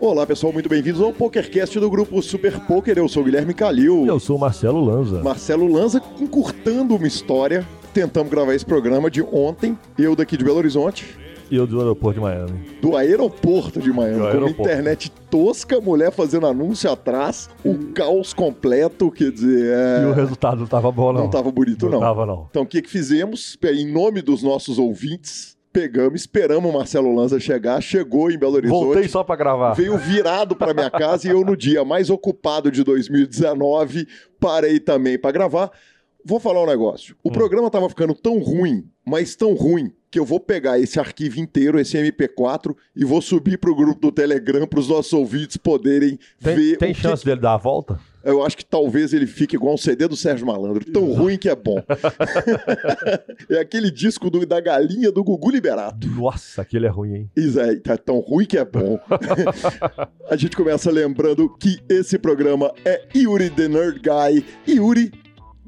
Olá pessoal, muito bem-vindos ao PokerCast do grupo Super Poker. Eu sou o Guilherme Calil. Eu sou o Marcelo Lanza. Marcelo Lanza encurtando uma história. Tentamos gravar esse programa de ontem, eu daqui de Belo Horizonte. E eu do aeroporto de Miami. Do aeroporto de Miami, Do com aeroporto. internet tosca, mulher fazendo anúncio atrás, o caos completo, quer dizer, é, E o resultado não tava bom, não. não tava bonito não. tava, não. Então o que que fizemos? Em nome dos nossos ouvintes, pegamos, esperamos o Marcelo Lanza chegar, chegou em Belo Horizonte. Voltei só pra gravar. Veio virado para minha casa e eu, no dia mais ocupado de 2019, parei também para gravar. Vou falar um negócio. O programa tava ficando tão ruim, mas tão ruim, que eu vou pegar esse arquivo inteiro, esse MP4, e vou subir pro grupo do Telegram para os nossos ouvintes poderem Tem, ver. tem o que- chance dele dar a volta? Eu acho que talvez ele fique igual um CD do Sérgio Malandro, tão ruim que é bom. é aquele disco do- da galinha do Gugu Liberato. Nossa, aquele é ruim, hein? Isso aí, tá tão ruim que é bom. a gente começa lembrando que esse programa é Yuri the Nerd Guy, Yuri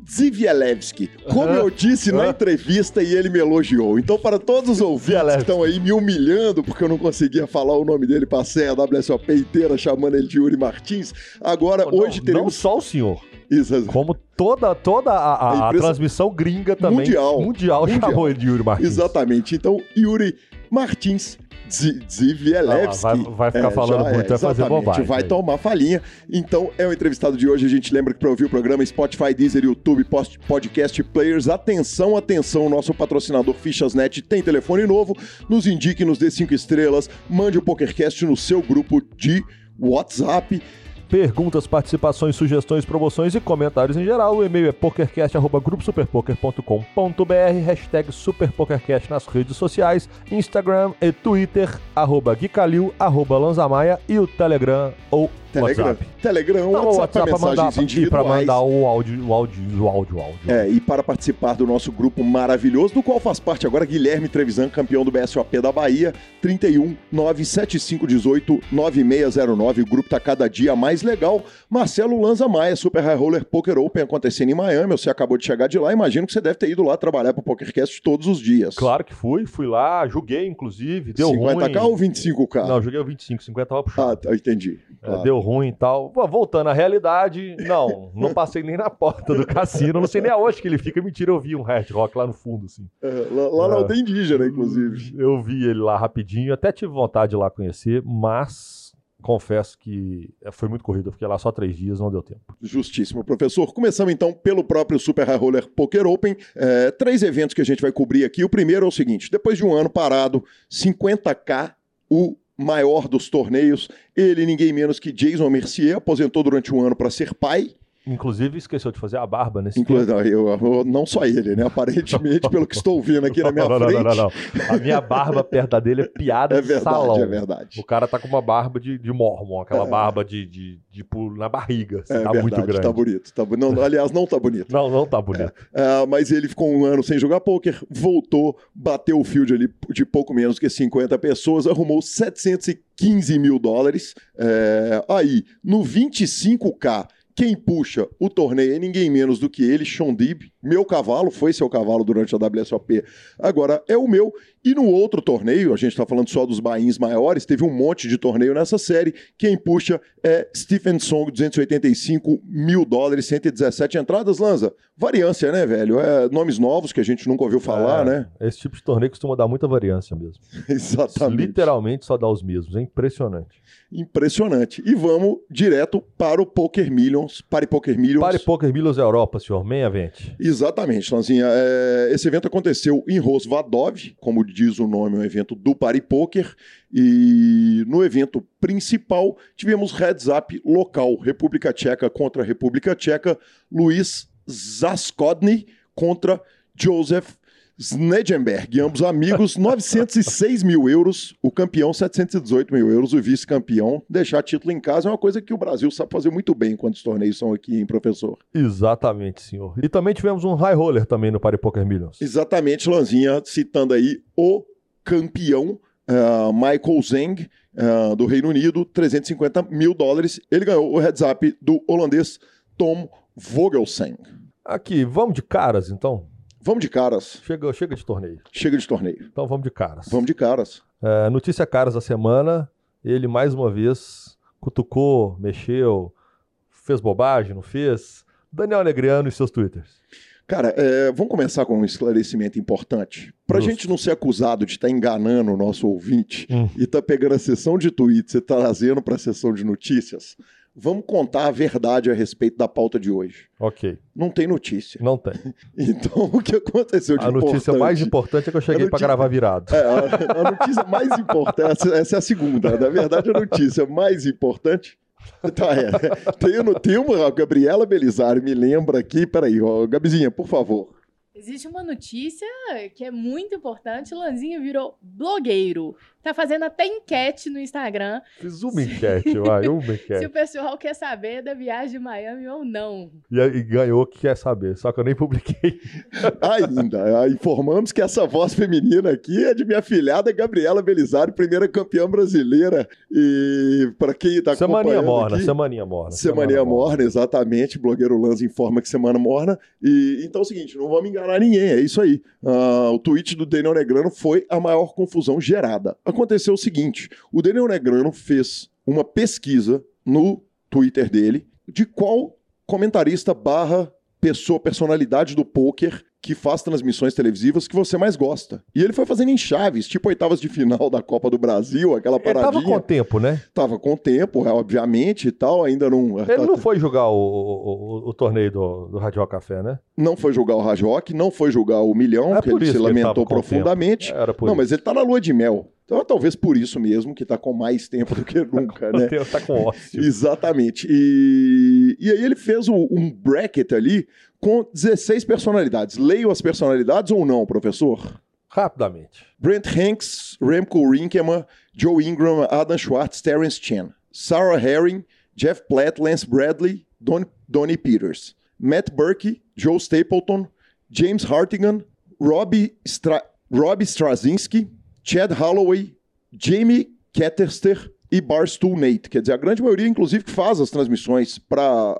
Zivielewski. Como eu disse na entrevista e ele me elogiou. Então, para todos os ouvintes que estão aí me humilhando porque eu não conseguia falar o nome dele, passei a WSOP inteira chamando ele de Yuri Martins. Agora, Não- hoje Não teremos. só o senhor, Isso, como toda, toda a, a- A transmissão gringa também. Mundial. Mundial, Mundial. chamou ele de Yuri Martins. Exatamente. Então, Yuri Martins Zi- Zivielewski. Ah, vai- vai ficar falando já muito, vai fazer bobagem Vai aí. tomar falinha. Então, é o entrevistado de hoje. A gente lembra que para ouvir o programa Spotify, Deezer, YouTube, post- Podcast Players. Atenção, atenção. Nosso patrocinador Fichasnet tem telefone novo. Nos indique, nos dê cinco estrelas. Mande o PokerCast no seu grupo de WhatsApp. Perguntas, participações, sugestões, promoções e comentários em geral. O e-mail é pokercast.gruposuperpoker.com.br, hashtag superpokercast nas redes sociais, Instagram e Twitter, arroba Guicalil, arroba Lanzamaia e o Telegram ou Telegram. WhatsApp. Telegram, Não, WhatsApp, para pra mandar, mensagens pra individuais. mandar o áudio, o áudio, o áudio, o áudio. É, e para participar do nosso grupo maravilhoso, do qual faz parte agora Guilherme Trevisan, campeão do BSOP da Bahia, 31 97518 9609. O grupo tá cada dia mais legal. Marcelo Lanza Maia, Super High Roller Poker Open acontecendo em Miami. Você acabou de chegar de lá, imagino que você deve ter ido lá trabalhar pro PokerCast todos os dias. Claro que fui, fui lá, joguei inclusive, deu 50k ruim. ou 25k? Não, joguei o 25, 50 tava puxado. Ah, tá, entendi. É, Claro. Deu ruim e tal. Voltando à realidade, não, não passei nem na porta do cassino, não sei nem aonde que ele fica. Mentira, eu vi um Hard Rock lá no fundo, assim. É, lá lá na Ah. aldeia indígena, inclusive. Eu vi ele lá rapidinho, até tive vontade de ir lá conhecer, mas confesso que é, foi muito corrido. Eu fiquei lá só três dias, não deu tempo. Justíssimo, professor. Começamos então pelo próprio Super High Roller Poker Open. É, três eventos que a gente vai cobrir aqui. O primeiro é o seguinte: depois de um ano parado, 50k, o maior dos torneios. Ele, ninguém menos que Jason Mercier, aposentou durante um ano para ser pai. Inclusive, esqueceu de fazer a barba nesse Inclu- tempo. não, eu- não só ele, né? Aparentemente, pelo que estou ouvindo aqui na minha não, não, frente. não, não, não. A minha barba perto da dele é piada É de verdade, salão. é verdade. O cara tá com uma barba de, de mormon, aquela É. barba de, de, de pulo na barriga. assim, É tá verdade, muito grande. tá bonito. Tá, não, aliás, não tá bonito. Não, não tá bonito. Ah, mas ele ficou um ano sem jogar pôquer, voltou, bateu o field ali de pouco menos que 50 pessoas, arrumou 715 mil dólares. É, aí, no 25K, quem puxa o torneio é ninguém menos do que ele, Sean Dib. Meu cavalo, foi seu cavalo durante a WSOP, agora é o meu. E no outro torneio, a gente está falando só dos bains maiores, teve um monte de torneio nessa série. Quem puxa é Stephen Song, 285 mil dólares, 117 entradas. Lanza, variância, né, velho? É, nomes novos que a gente nunca ouviu falar, É, né? Esse tipo de torneio costuma dar muita variância mesmo. Exatamente. Literalmente só dá os mesmos. É impressionante. Impressionante. E vamos direto para o Poker Millions, para o Poker Millions. Pare Poker Milos Europa, senhor. Meia vente. Exatamente, Lanzinha. É, esse evento aconteceu em Rosvadov, como diz o nome, é um evento do Party Poker. E no evento principal tivemos heads up local, República Tcheca contra República Tcheca, Luiz Zaskodny contra Joseph Snedenberg, ambos amigos, 906 mil euros, o campeão 718 mil euros, o vice-campeão. Deixar título em casa é uma coisa que o Brasil sabe fazer muito bem quando os torneios são aqui, hein, professor? Exatamente, senhor. E também tivemos um high roller também no Pare Poker Millions. Exatamente, Lanzinha, citando aí o campeão ah, Michael Zeng, ah, do Reino Unido, 350 mil dólares. Ele ganhou o heads up do holandês Tom Vogelsen. Aqui, vamos de caras então? Vamos de caras. Chega, chega de torneio. Chega de torneio. Então vamos de caras. Vamos de caras. É, notícia caras da semana. Ele mais uma vez cutucou, mexeu, fez bobagem, não fez? Daniel Negriano e seus twitters. Cara, é, vamos começar com um esclarecimento importante. Pra Justo. gente não ser acusado de estar enganando o nosso ouvinte Hum. e tá pegando a sessão de tweets e trazendo pra sessão de notícias, vamos contar a verdade a respeito da pauta de hoje. Ok, Não tem notícia. não tem. Então, o que aconteceu de A notícia importante- mais importante é que eu cheguei A pra notícia- gravar virado. É, a, a notícia mais importante, essa, essa é a segunda. Na verdade, a notícia mais importante. Tá, é. Tem, no- tem uma, a Gabriela Belizari me lembra aqui. Peraí, ó, Gabizinha, por favor. Existe uma notícia que é muito importante. Lanzinho virou blogueiro. Tá fazendo até enquete no Instagram Fiz uma enquete, vai, uma se enquete. o pessoal quer saber da viagem de Miami ou não. E, e ganhou o que quer saber, só que eu nem publiquei. Ainda, informamos que essa voz feminina aqui é de minha filhada Gabriela Belizari, primeira campeã brasileira. E para quem tá Semaninha morna, aqui, semaninha morna. Semaninha morna, exatamente. Blogueiro Lanza informa que semana morna. E então é o seguinte, não vamos enganar ninguém, é isso aí. Ah, o tweet do Daniel Negrano foi a maior confusão gerada. Aconteceu o seguinte: o Daniel Negrano fez uma pesquisa no Twitter dele de qual comentarista barra pessoa, personalidade do poker que faz transmissões televisivas que você mais gosta. E ele foi fazendo em chaves, tipo oitavas de final da Copa do Brasil, aquela Ele paradinha. tava com tempo, né? Tava com tempo, é, obviamente, e tal, ainda não... Ele não foi jogar o, o, o- torneio do, do Radio Café, né? não foi jogar o Rock, não foi jogar o Milhão, É que ele se ele lamentou profundamente. Era por não, mas ele tá na lua de mel. Então, talvez por isso mesmo que tá com mais tempo do que nunca, né? Tá com ócio. Exatamente. E, e aí ele fez o- um bracket ali com 16 personalidades. Leio as personalidades ou não, professor? Rapidamente. Brent Hanks, Remco Rinkemann, Joe Ingram, Adam Schwartz, Terence Chen, Sarah Herring, Jeff Platt, Lance Bradley, Don, Donnie Peters, Matt Burke, Joe Stapleton, James Hartigan, Robbie, Stra Robbie Straczynski, Chad Holloway, Jamie Ketterster e Barstool Nate. Quer dizer, a grande maioria, inclusive, que faz as transmissões para.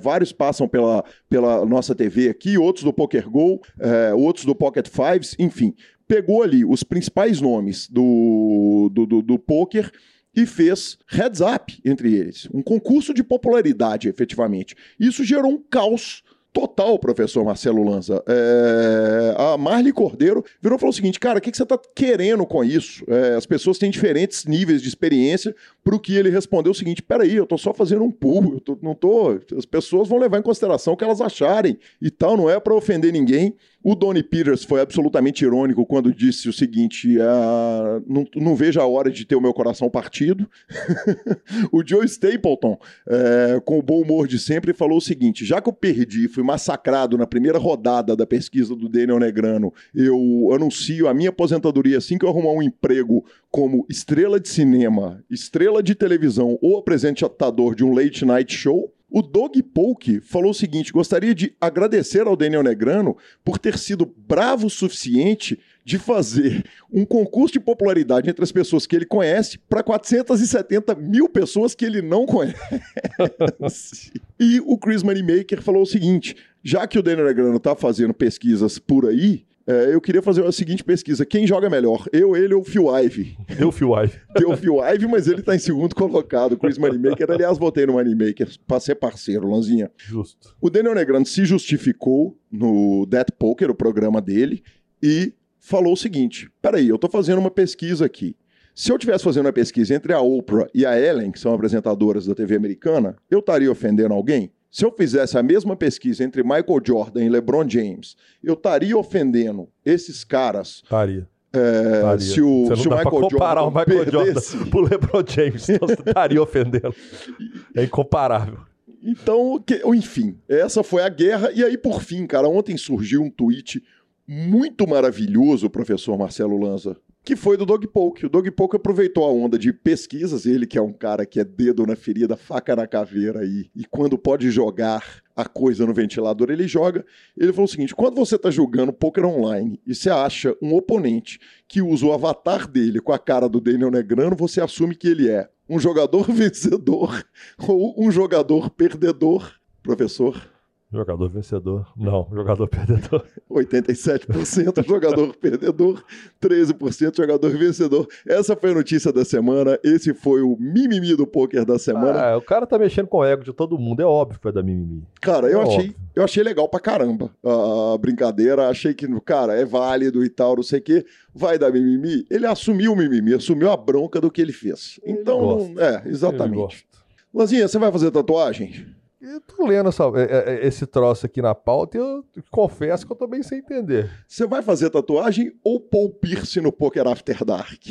vários passam pela, pela nossa TV aqui, outros do Poker Go, é, outros do Pocket Fives, enfim. Pegou ali os principais nomes do, do, do, do poker e fez heads up entre eles. Um concurso de popularidade, efetivamente. Isso gerou um caos total, professor Marcelo Lanza. É, a Marli Cordeiro virou e falou o seguinte, cara, o que, que você está querendo com isso? É, as pessoas têm diferentes níveis de experiência, para o que ele respondeu o seguinte, peraí, eu tô só fazendo um pulo, eu tô- não tô... As pessoas vão levar em consideração o que elas acharem e tal, não é para ofender ninguém. O Donnie Peters foi absolutamente irônico quando disse o seguinte: ah, não, não vejo a hora de ter o meu coração partido. o Joe Stapleton, é, com o bom humor de sempre, falou o seguinte: já que eu perdi, fui massacrado na primeira rodada da pesquisa do Daniel Negrano, eu anuncio a minha aposentadoria assim que eu arrumar um emprego como estrela de cinema, estrela de televisão ou apresentador de um late night show. O Doug Polk falou o seguinte: gostaria de agradecer ao Daniel Negrano por ter sido bravo o suficiente de fazer um concurso de popularidade entre as pessoas que ele conhece para 470 mil pessoas que ele não conhece. e o Chris Moneymaker falou o seguinte: já que o Daniel Negrano está fazendo pesquisas por aí, é, eu queria fazer a seguinte pesquisa: quem joga melhor? Eu, ele ou Phil Ivey? Deu Phil Ive. O Phil Ivey, mas ele tá em segundo colocado. Chris Moneymaker, aliás, votei no Moneymaker pra ser parceiro, Lanzinha. Justo. O Daniel Negrano se justificou no Death Poker, o programa dele, e falou o seguinte: peraí, eu tô fazendo uma pesquisa aqui. Se eu tivesse fazendo uma pesquisa entre a Oprah e a Ellen, que são apresentadoras da TV americana, eu estaria ofendendo alguém? Se eu fizesse a mesma pesquisa entre Michael Jordan e LeBron James, eu estaria ofendendo esses caras Estaria. é, se o, Você não se dá Michael comparar Jordan o Michael perdesse, Jordan pro LeBron James. Então você estaria ofendendo. É incomparável. Então, que- enfim, essa foi a guerra. E aí, por fim, cara, ontem surgiu um tweet muito maravilhoso, professor Marcelo Lanza, que foi do Dog Poke. O Dog Poke aproveitou a onda de pesquisas, ele que é um cara que é dedo na ferida, faca na caveira aí, e quando pode jogar a coisa no ventilador, ele joga. Ele falou o seguinte: quando você está jogando poker online e você acha um oponente que usa o avatar dele com a cara do Daniel Negrano, você assume que ele é um jogador vencedor ou um jogador perdedor. Professor, Jogador vencedor. Não, jogador perdedor. 87% jogador perdedor, 13% jogador vencedor. Essa foi a notícia da semana. Esse foi o mimimi do poker da semana. Ah, o cara tá mexendo com o ego de todo mundo. É óbvio que vai dar mimimi. Cara, eu É achei, óbvio. eu achei legal pra caramba a brincadeira. Achei que, cara, é válido e tal, não sei o quê. Vai dar mimimi. Ele assumiu o mimimi, assumiu a bronca do que ele fez. Ele Então, gosta. é, Ele exatamente. Lanzinha, você vai fazer tatuagem? Eu tô lendo essa- é- é- esse troço aqui na pauta e eu confesso que eu tô bem sem entender. Você vai fazer tatuagem ou Paul Pierce no Poker After Dark?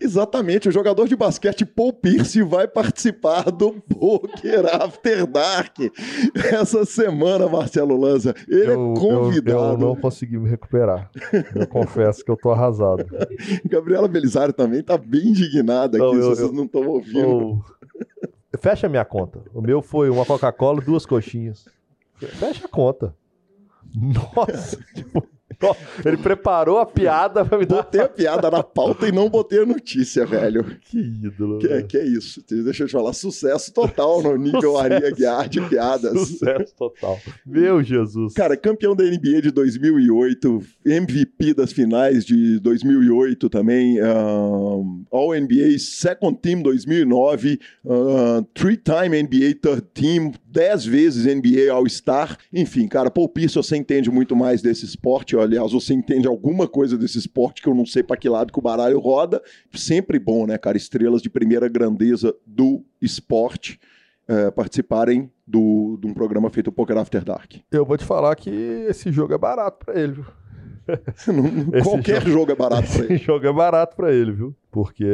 Exatamente, o jogador de basquete Paul Pierce vai participar do Poker After Dark essa semana, Marcelo Lanza. Ele eu, é eu- convidado. Eu, não consegui me recuperar. Eu confesso que eu tô arrasado. Gabriela Belisário também tá bem indignada aqui, Não, eu- se vocês eu- não estão ouvindo. Fecha minha conta. O meu foi uma Coca-Cola duas coxinhas. Fecha a conta. Nossa, tipo, ele preparou a piada pra me dar. Botei a piada na pauta e não botei a notícia, velho. Que ídolo. Que, é- velho. que é isso? Deixa eu te falar, sucesso total no nível. Aria Guiar de piadas. Sucesso total. Meu Jesus. Cara, campeão da NBA de 2008, MVP das finais de 2008 também, um, All-NBA Second Team 2009, uh, Three-Time NBA Third Team, 10 vezes NBA All-Star. Enfim, cara, Paul Pierce, você entende muito mais desse esporte. Aliás, você entende alguma coisa desse esporte que eu não sei pra que lado que o baralho roda. Sempre bom, né, cara? Estrelas de primeira grandeza do esporte eh, participarem do, de um programa feito Poker After Dark. Eu vou te falar que esse jogo é barato pra ele, viu? Não- Qualquer jogo- jogo é barato pra ele. Esse jogo é barato pra ele, viu? Porque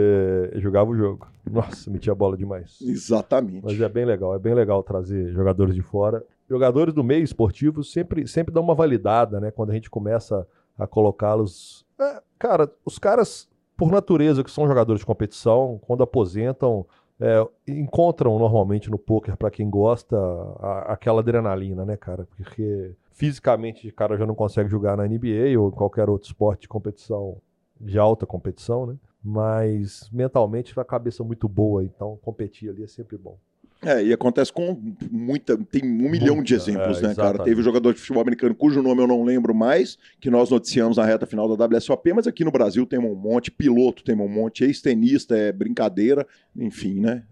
jogava o jogo. Nossa, metia bola demais. Exatamente. Mas é bem legal, é bem legal trazer jogadores de fora. Jogadores do meio esportivo sempre, sempre dão uma validada, né? Quando a gente começa a colocá-los. É, cara, os caras, por natureza, que são jogadores de competição, quando aposentam, é, encontram normalmente no poker, para quem gosta, a- aquela adrenalina, né, cara? Porque fisicamente o cara já não consegue jogar na NBA ou em qualquer outro esporte de competição, de alta competição, né? Mas mentalmente a cabeça muito boa, então competir ali é sempre bom. É, e acontece com muita. Tem um milhão de Muita, exemplos, é, né, cara? exatamente. Teve um jogador de futebol americano cujo nome eu não lembro mais, que nós noticiamos na reta final da WSOP, mas aqui no Brasil tem um monte, piloto tem um monte, ex-tenista, é brincadeira, enfim, né?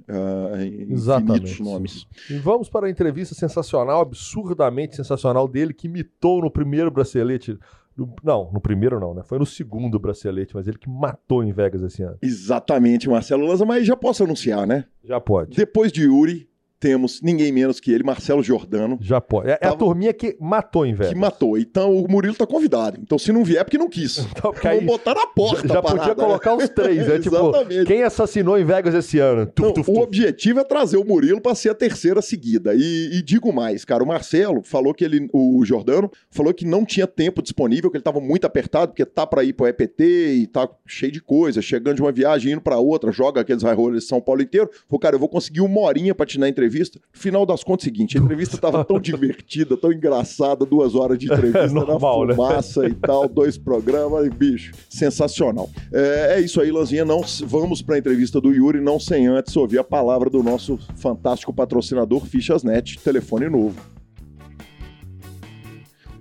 Infinitos Exatamente. nomes. E vamos para a entrevista sensacional, absurdamente sensacional dele, que mitou no primeiro bracelete. No- não, no primeiro não, né? Foi no segundo bracelete, mas ele que matou em Vegas esse ano. Exatamente, Marcelo Lanza, mas já posso anunciar, né? Já pode. Depois de Yuri, temos ninguém menos que ele, Marcelo Giordano. Já pode. É, é a Tava- turminha que matou em Vegas. Que matou. Então o Murilo tá convidado. Então se não vier, é porque não quis. Então, aí botar na porta já a podia parada, né? colocar os três, né? tipo, Exatamente. quem assassinou em Vegas esse ano? Tuf, Não, tuf, o tuf. objetivo é trazer o Murilo para ser a terceira seguida. E, e digo mais, cara, o Marcelo falou que ele, o Jordano, falou que não tinha tempo disponível, que ele estava muito apertado, porque tá para ir pro EPT e tá cheio de coisa, chegando de uma viagem, indo para outra, joga aqueles high rollers de São Paulo inteiro. Falou, cara, eu vou conseguir uma horinha para te dar entrevista. Final das contas, é seguinte, a entrevista tava tão divertida, tão engraçada, duas horas de entrevista É normal, né? na fumaça e tal, dois programas, bicho, sensacional. É, é isso aí, Lanzinha. Não, vamos para a entrevista do Yuri, não sem antes ouvir a palavra do nosso fantástico patrocinador Fichasnet, telefone novo.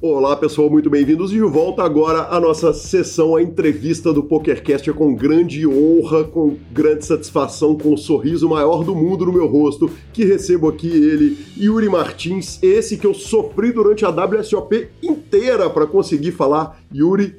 Olá pessoal, muito bem-vindos de volta agora à nossa sessão, a entrevista do PokerCast é com grande honra, com grande satisfação, com o sorriso maior do mundo no meu rosto, que recebo aqui ele, Yuri Martins, esse que eu sofri durante a WSOP inteira para conseguir falar. Yuri,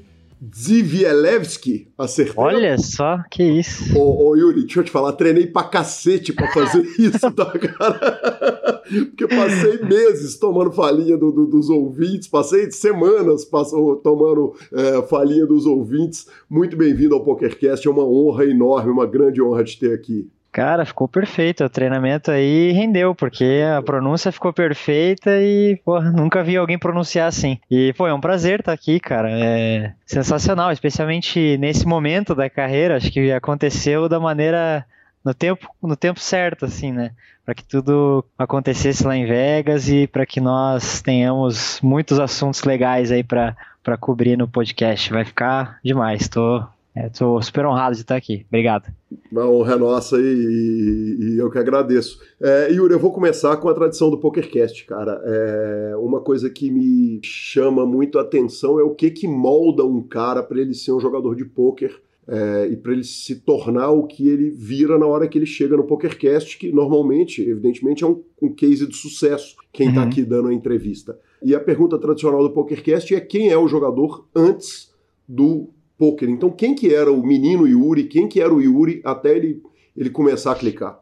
Zivielewski, acertei. Olha só, que isso. Ô, ô, Yuri, deixa eu te falar, treinei pra cacete pra fazer isso, tá, cara? Porque passei meses tomando falinha do, do, dos ouvintes, passei semanas passou, tomando é, falinha dos ouvintes. Muito bem-vindo ao PokerCast, é uma honra enorme, uma grande honra te ter aqui. Cara, ficou perfeito. O treinamento aí rendeu, porque a pronúncia ficou perfeita e, pô, nunca vi alguém pronunciar assim. E, pô, é um prazer estar aqui, cara. É sensacional, especialmente nesse momento da carreira. Acho que aconteceu da maneira. No tempo, no tempo certo, assim, né? Para que tudo acontecesse lá em Vegas e para que nós tenhamos muitos assuntos legais aí para cobrir no podcast. Vai ficar demais. Tô Estou é, super honrado de estar aqui. Obrigado. Uma honra nossa e, e, e eu que agradeço. É, Yuri, eu vou começar com a tradição do PokerCast, cara. É, uma coisa que me chama muito a atenção é o que, que molda um cara para ele ser um jogador de pôquer é, e para ele se tornar o que ele vira na hora que ele chega no PokerCast, que normalmente, evidentemente, é um, um case de sucesso quem está uhum. aqui dando a entrevista. E a pergunta tradicional do PokerCast é quem é o jogador antes do poker. Então, quem que era o menino Yuri? Quem que era o Yuri até ele, ele começar a clicar?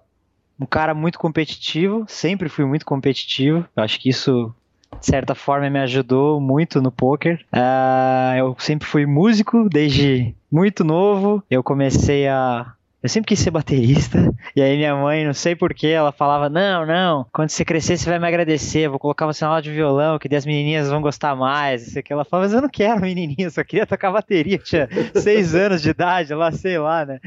Um cara muito competitivo, sempre fui muito competitivo. Eu acho que isso, de certa forma, me ajudou muito no poker. Uh, eu sempre fui músico desde muito novo. Eu comecei a eu sempre quis ser baterista. E aí minha mãe, não sei porquê, ela falava: Não, não, quando você crescer, você vai me agradecer. Vou colocar você na aula de violão, que daí as menininhas vão gostar mais. Isso aqui. Ela falava, mas eu não quero menininha, só queria tocar bateria. Tinha seis anos de idade, lá, sei lá, né?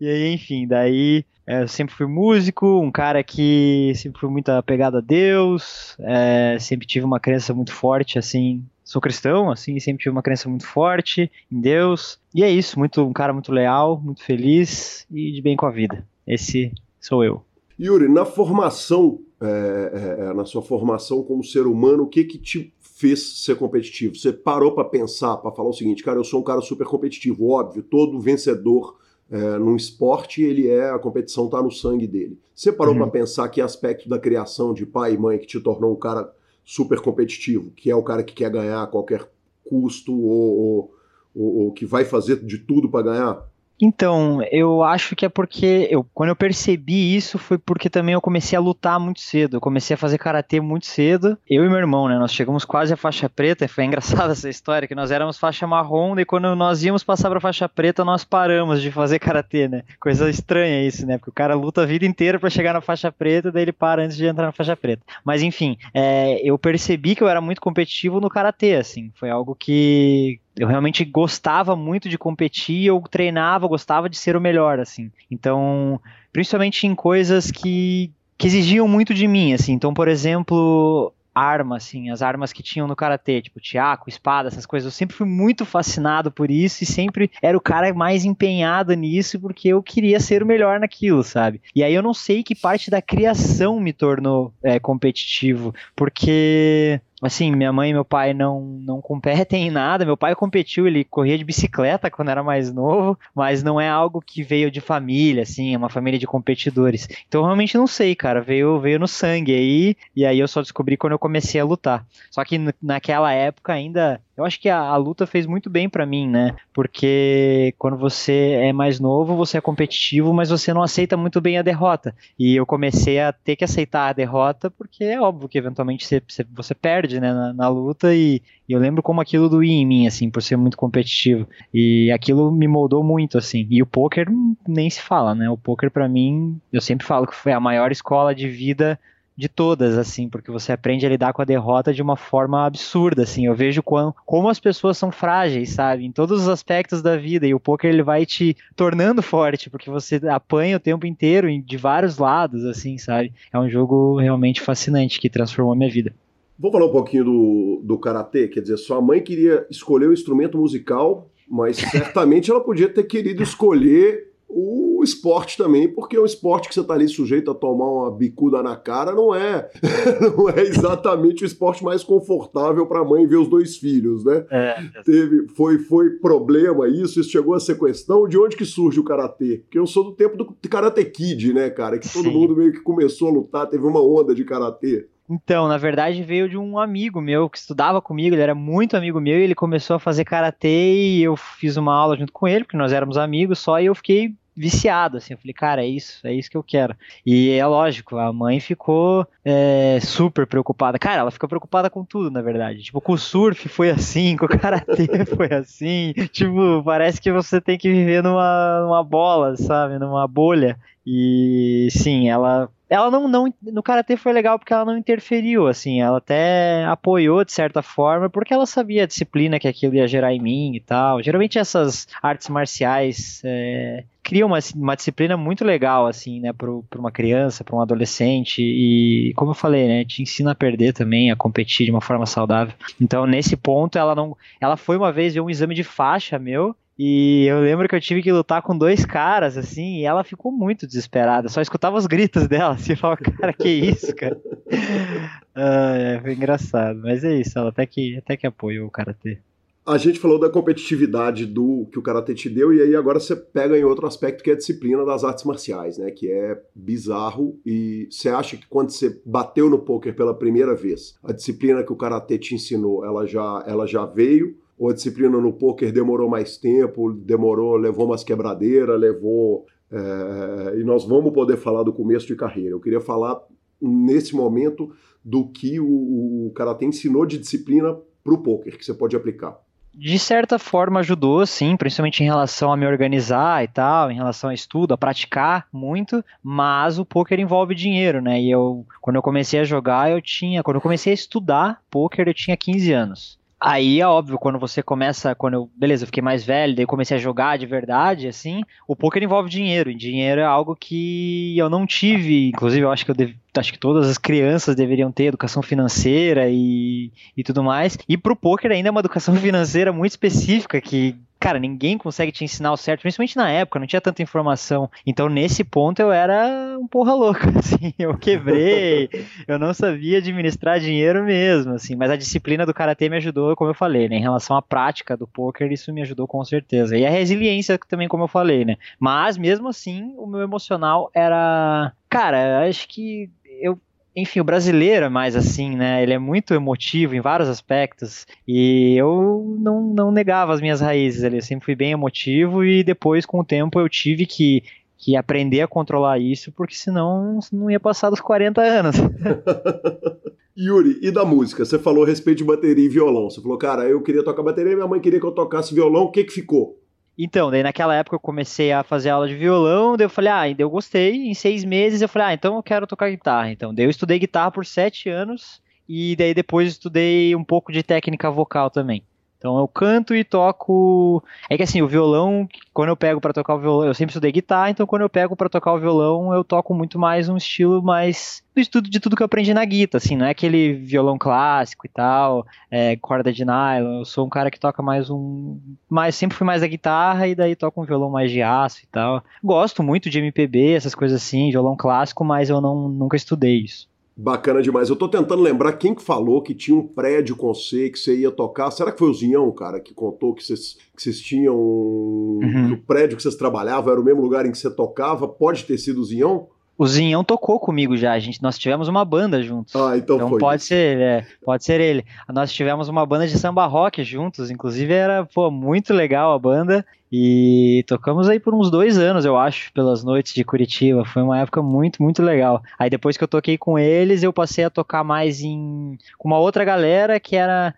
E aí, enfim, daí é, eu sempre fui músico, um cara que sempre fui muito apegado a Deus, é, sempre tive uma crença muito forte, assim, sou cristão, assim, sempre tive uma crença muito forte em Deus. E é isso, muito um cara muito leal, muito feliz e de bem com a vida. Esse sou eu. Yuri, na formação, é, é, é na sua formação como ser humano, o que que te fez ser competitivo? Você parou para pensar, para falar o seguinte, cara, eu sou um cara super competitivo, óbvio, todo vencedor é, num esporte, ele é, a competição está no sangue dele. Você parou uhum. para pensar que aspecto da criação de pai e mãe que te tornou um cara super competitivo, que é o cara que quer ganhar a qualquer custo ou, ou, ou, ou que vai fazer de tudo para ganhar? Então, eu acho que é porque eu, quando eu percebi isso foi porque também eu comecei a lutar muito cedo. Eu comecei a fazer karatê muito cedo. Eu e meu irmão, né? Nós chegamos quase à faixa preta. Foi engraçada essa história que nós éramos faixa marrom e quando nós íamos passar para faixa preta nós paramos de fazer karatê, né? Coisa estranha isso, né? Porque o cara luta a vida inteira para chegar na faixa preta, daí ele para antes de entrar na faixa preta. Mas enfim, é, eu percebi que eu era muito competitivo no karatê, assim. Foi algo que eu realmente gostava muito de competir, eu treinava, gostava de ser o melhor, assim. Então, principalmente em coisas que, que exigiam muito de mim, assim. Então, por exemplo, arma, assim, as armas que tinham no karatê, tipo tiaco, espada, essas coisas. Eu sempre fui muito fascinado por isso e sempre era o cara mais empenhado nisso porque eu queria ser o melhor naquilo, sabe? E aí eu não sei que parte da criação me tornou é, competitivo, porque assim, minha mãe e meu pai não, não competem em nada. Meu pai competiu, ele corria de bicicleta quando era mais novo, mas não é algo que veio de família, assim, é uma família de competidores. Então, realmente não sei, cara, veio, veio no sangue aí, e aí eu só descobri quando eu comecei a lutar. Só que naquela época ainda eu acho que a, a luta fez muito bem para mim, né? Porque quando você é mais novo, você é competitivo, mas você não aceita muito bem a derrota. E eu comecei a ter que aceitar a derrota, porque é óbvio que eventualmente você, você perde, né, na, na luta. E, e, eu lembro como aquilo doía em mim, assim, por ser muito competitivo. E aquilo me moldou muito, assim. E o poker nem se fala, né? O poker para mim, eu sempre falo que foi a maior escola de vida de todas, assim, porque você aprende a lidar com a derrota de uma forma absurda, assim. Eu vejo como, como as pessoas são frágeis, sabe, em todos os aspectos da vida. E o poker ele vai te tornando forte, porque você apanha o tempo inteiro de vários lados, assim, sabe. É um jogo realmente fascinante que transformou minha vida. Vou falar um pouquinho do, do karatê, quer dizer, sua mãe queria escolher o instrumento musical, mas certamente ela podia ter querido escolher o esporte também, porque é um esporte que você está ali sujeito a tomar uma bicuda na cara, não é não é exatamente o esporte mais confortável para a mãe ver os dois filhos, né? É, Teve, foi, foi problema isso, isso chegou a ser questão. De onde que surge o karatê? Porque eu sou do tempo do Karate Kid, né, cara? Que todo Sim. mundo meio que começou a lutar, teve uma onda de karatê. Então, na verdade, veio de um amigo meu que estudava comigo, ele era muito amigo meu, e ele começou a fazer karatê e eu fiz uma aula junto com ele, porque nós éramos amigos só, e eu fiquei viciado, assim, eu falei, cara, é isso, é isso que eu quero. E é lógico, a mãe ficou é, super preocupada. Cara, ela ficou preocupada com tudo, na verdade. Tipo, com o surf foi assim, com o karatê foi assim. Tipo, parece que você tem que viver numa, numa bola, sabe, numa bolha. E sim, ela ela não, não no karatê foi legal porque ela não interferiu, assim, ela até apoiou de certa forma porque ela sabia a disciplina que aquilo ia gerar em mim e tal. Geralmente essas artes marciais é, criam uma, uma disciplina muito legal, assim, né, para uma criança, para um adolescente e, como eu falei, né, te ensina a perder também, a competir de uma forma saudável. Então, nesse ponto, ela não, ela foi uma vez ver um exame de faixa meu e eu lembro que eu tive que lutar com dois caras, assim, e ela ficou muito desesperada. Só escutava os gritos dela, assim, e falava, cara, que isso, cara? ah, é, foi engraçado. Mas é isso, ela até que, até que apoiou o Karatê. A gente falou da competitividade do que o Karatê te deu, e aí agora você pega em outro aspecto que é a disciplina das artes marciais, né? Que é bizarro. E você acha que quando você bateu no poker pela primeira vez, a disciplina que o Karatê te ensinou, ela já, ela já veio? Ou a disciplina no poker demorou mais tempo, demorou, levou umas quebradeiras, levou. É, e nós vamos poder falar do começo de carreira. Eu queria falar nesse momento do que o, o Karatê ensinou de disciplina para o poker, que você pode aplicar. De certa forma ajudou, sim, principalmente em relação a me organizar e tal, em relação a estudo, a praticar muito, mas o poker envolve dinheiro, né? E eu, quando eu comecei a jogar, eu tinha, quando eu comecei a estudar poker, eu tinha 15 anos. Aí é óbvio, quando você começa, quando eu, beleza, eu fiquei mais velho, daí comecei a jogar de verdade, assim, o poker envolve dinheiro, e dinheiro é algo que eu não tive, inclusive eu acho que eu acho que todas as crianças deveriam ter educação financeira e, e tudo mais. E pro poker ainda é uma educação financeira muito específica que cara, ninguém consegue te ensinar o certo, principalmente na época, não tinha tanta informação. Então, nesse ponto, eu era um porra louca, assim, eu quebrei, eu não sabia administrar dinheiro mesmo, assim, mas a disciplina do karatê me ajudou, como eu falei, né, em relação à prática do poker, isso me ajudou com certeza. E a resiliência também, como eu falei, né. Mas, mesmo assim, o meu emocional era, cara, acho que eu enfim, o brasileiro é mais assim, né? Ele é muito emotivo em vários aspectos. E eu não, não negava as minhas raízes ali. Eu sempre fui bem emotivo e depois, com o tempo, eu tive que, que aprender a controlar isso, porque senão não ia passar dos 40 anos. Yuri, e da música? Você falou a respeito de bateria e violão. Você falou, cara, eu queria tocar bateria, minha mãe queria que eu tocasse violão. O que que ficou? Então, daí naquela época eu comecei a fazer aula de violão, daí eu falei, ah, ainda eu gostei, em seis meses eu falei, ah, então eu quero tocar guitarra. Então, daí eu estudei guitarra por sete anos, e daí depois estudei um pouco de técnica vocal também. Então eu canto e toco. É que assim, o violão, quando eu pego para tocar o violão, eu sempre estudei guitarra, então quando eu pego para tocar o violão, eu toco muito mais um estilo mais do estudo de tudo que eu aprendi na guitarra, assim, não é aquele violão clássico e tal, é, corda de nylon. Eu sou um cara que toca mais um, mais sempre fui mais da guitarra e daí toco um violão mais de aço e tal. Gosto muito de MPB, essas coisas assim, violão clássico, mas eu não nunca estudei isso. Bacana demais. Eu tô tentando lembrar quem que falou que tinha um prédio com você, que você ia tocar. Será que foi o Zinhão, cara, que contou que vocês, que vocês tinham. Uhum. o prédio que vocês trabalhavam era o mesmo lugar em que você tocava? Pode ter sido o Zinhão? O Zinhão tocou comigo já, a gente, nós tivemos uma banda juntos. Ah, então, então foi. pode ser, é, pode ser ele. Nós tivemos uma banda de samba rock juntos, inclusive era, pô, muito legal a banda. E tocamos aí por uns dois anos, eu acho, pelas noites de Curitiba. Foi uma época muito, muito legal. Aí depois que eu toquei com eles, eu passei a tocar mais em com uma outra galera que era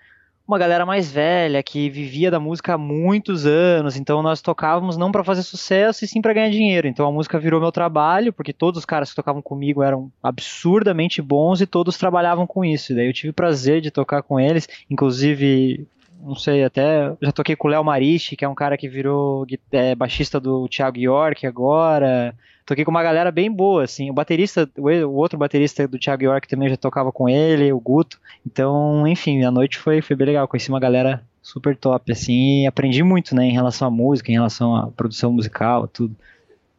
uma galera mais velha que vivia da música há muitos anos, então nós tocávamos não para fazer sucesso e sim para ganhar dinheiro. Então a música virou meu trabalho, porque todos os caras que tocavam comigo eram absurdamente bons e todos trabalhavam com isso. E daí eu tive prazer de tocar com eles, inclusive não sei, até já toquei com o Léo Marichi, que é um cara que virou é, baixista do Thiago York agora. Toquei com uma galera bem boa, assim. O baterista, o outro baterista do Thiago York também já tocava com ele, o Guto. Então, enfim, a noite foi, foi bem legal. Conheci uma galera super top, assim, e aprendi muito, né, em relação à música, em relação à produção musical, tudo.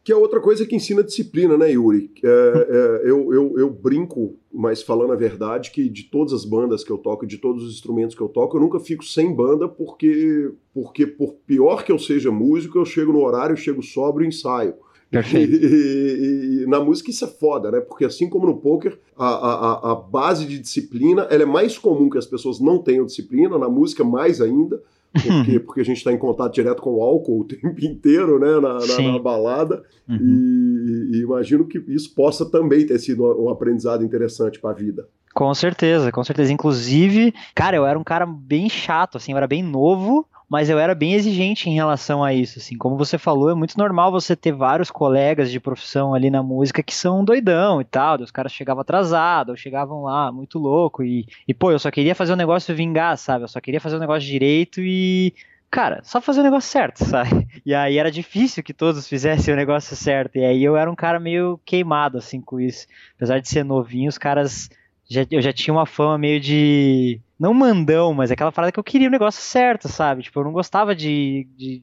Que é outra coisa que ensina disciplina, né, Yuri? É, é, eu, eu, eu, brinco, mas falando a verdade, que de todas as bandas que eu toco, de todos os instrumentos que eu toco, eu nunca fico sem banda, porque, porque por pior que eu seja músico, eu chego no horário, eu chego sóbrio e ensaio. Perfeito. E, e, e, na música isso é foda, né? Porque assim como no poker, a, a, a base de disciplina ela é mais comum que as pessoas não tenham disciplina, na música mais ainda. Porque, porque a gente está em contato direto com o álcool o tempo inteiro, né? Na, na, na balada. Uhum. E, e, imagino que isso possa também ter sido um aprendizado interessante para a vida. Com certeza, com certeza. Inclusive, cara, eu era um cara bem chato, assim, eu era bem novo, mas eu era bem exigente em relação a isso, assim, como você falou, é muito normal você ter vários colegas de profissão ali na música que são doidão e tal, os caras chegavam atrasados, ou chegavam lá muito louco e, e pô, eu só queria fazer o negócio vingar, sabe, eu só queria fazer o negócio direito e cara, só fazer o negócio certo, sabe? E aí era difícil que todos fizessem o negócio certo. E aí eu era um cara meio queimado, assim, com isso. Apesar de ser novinho, os caras. Já, eu já tinha uma fama meio de não mandão, mas aquela parada que eu queria o negócio certo, sabe? Tipo, eu não gostava de, de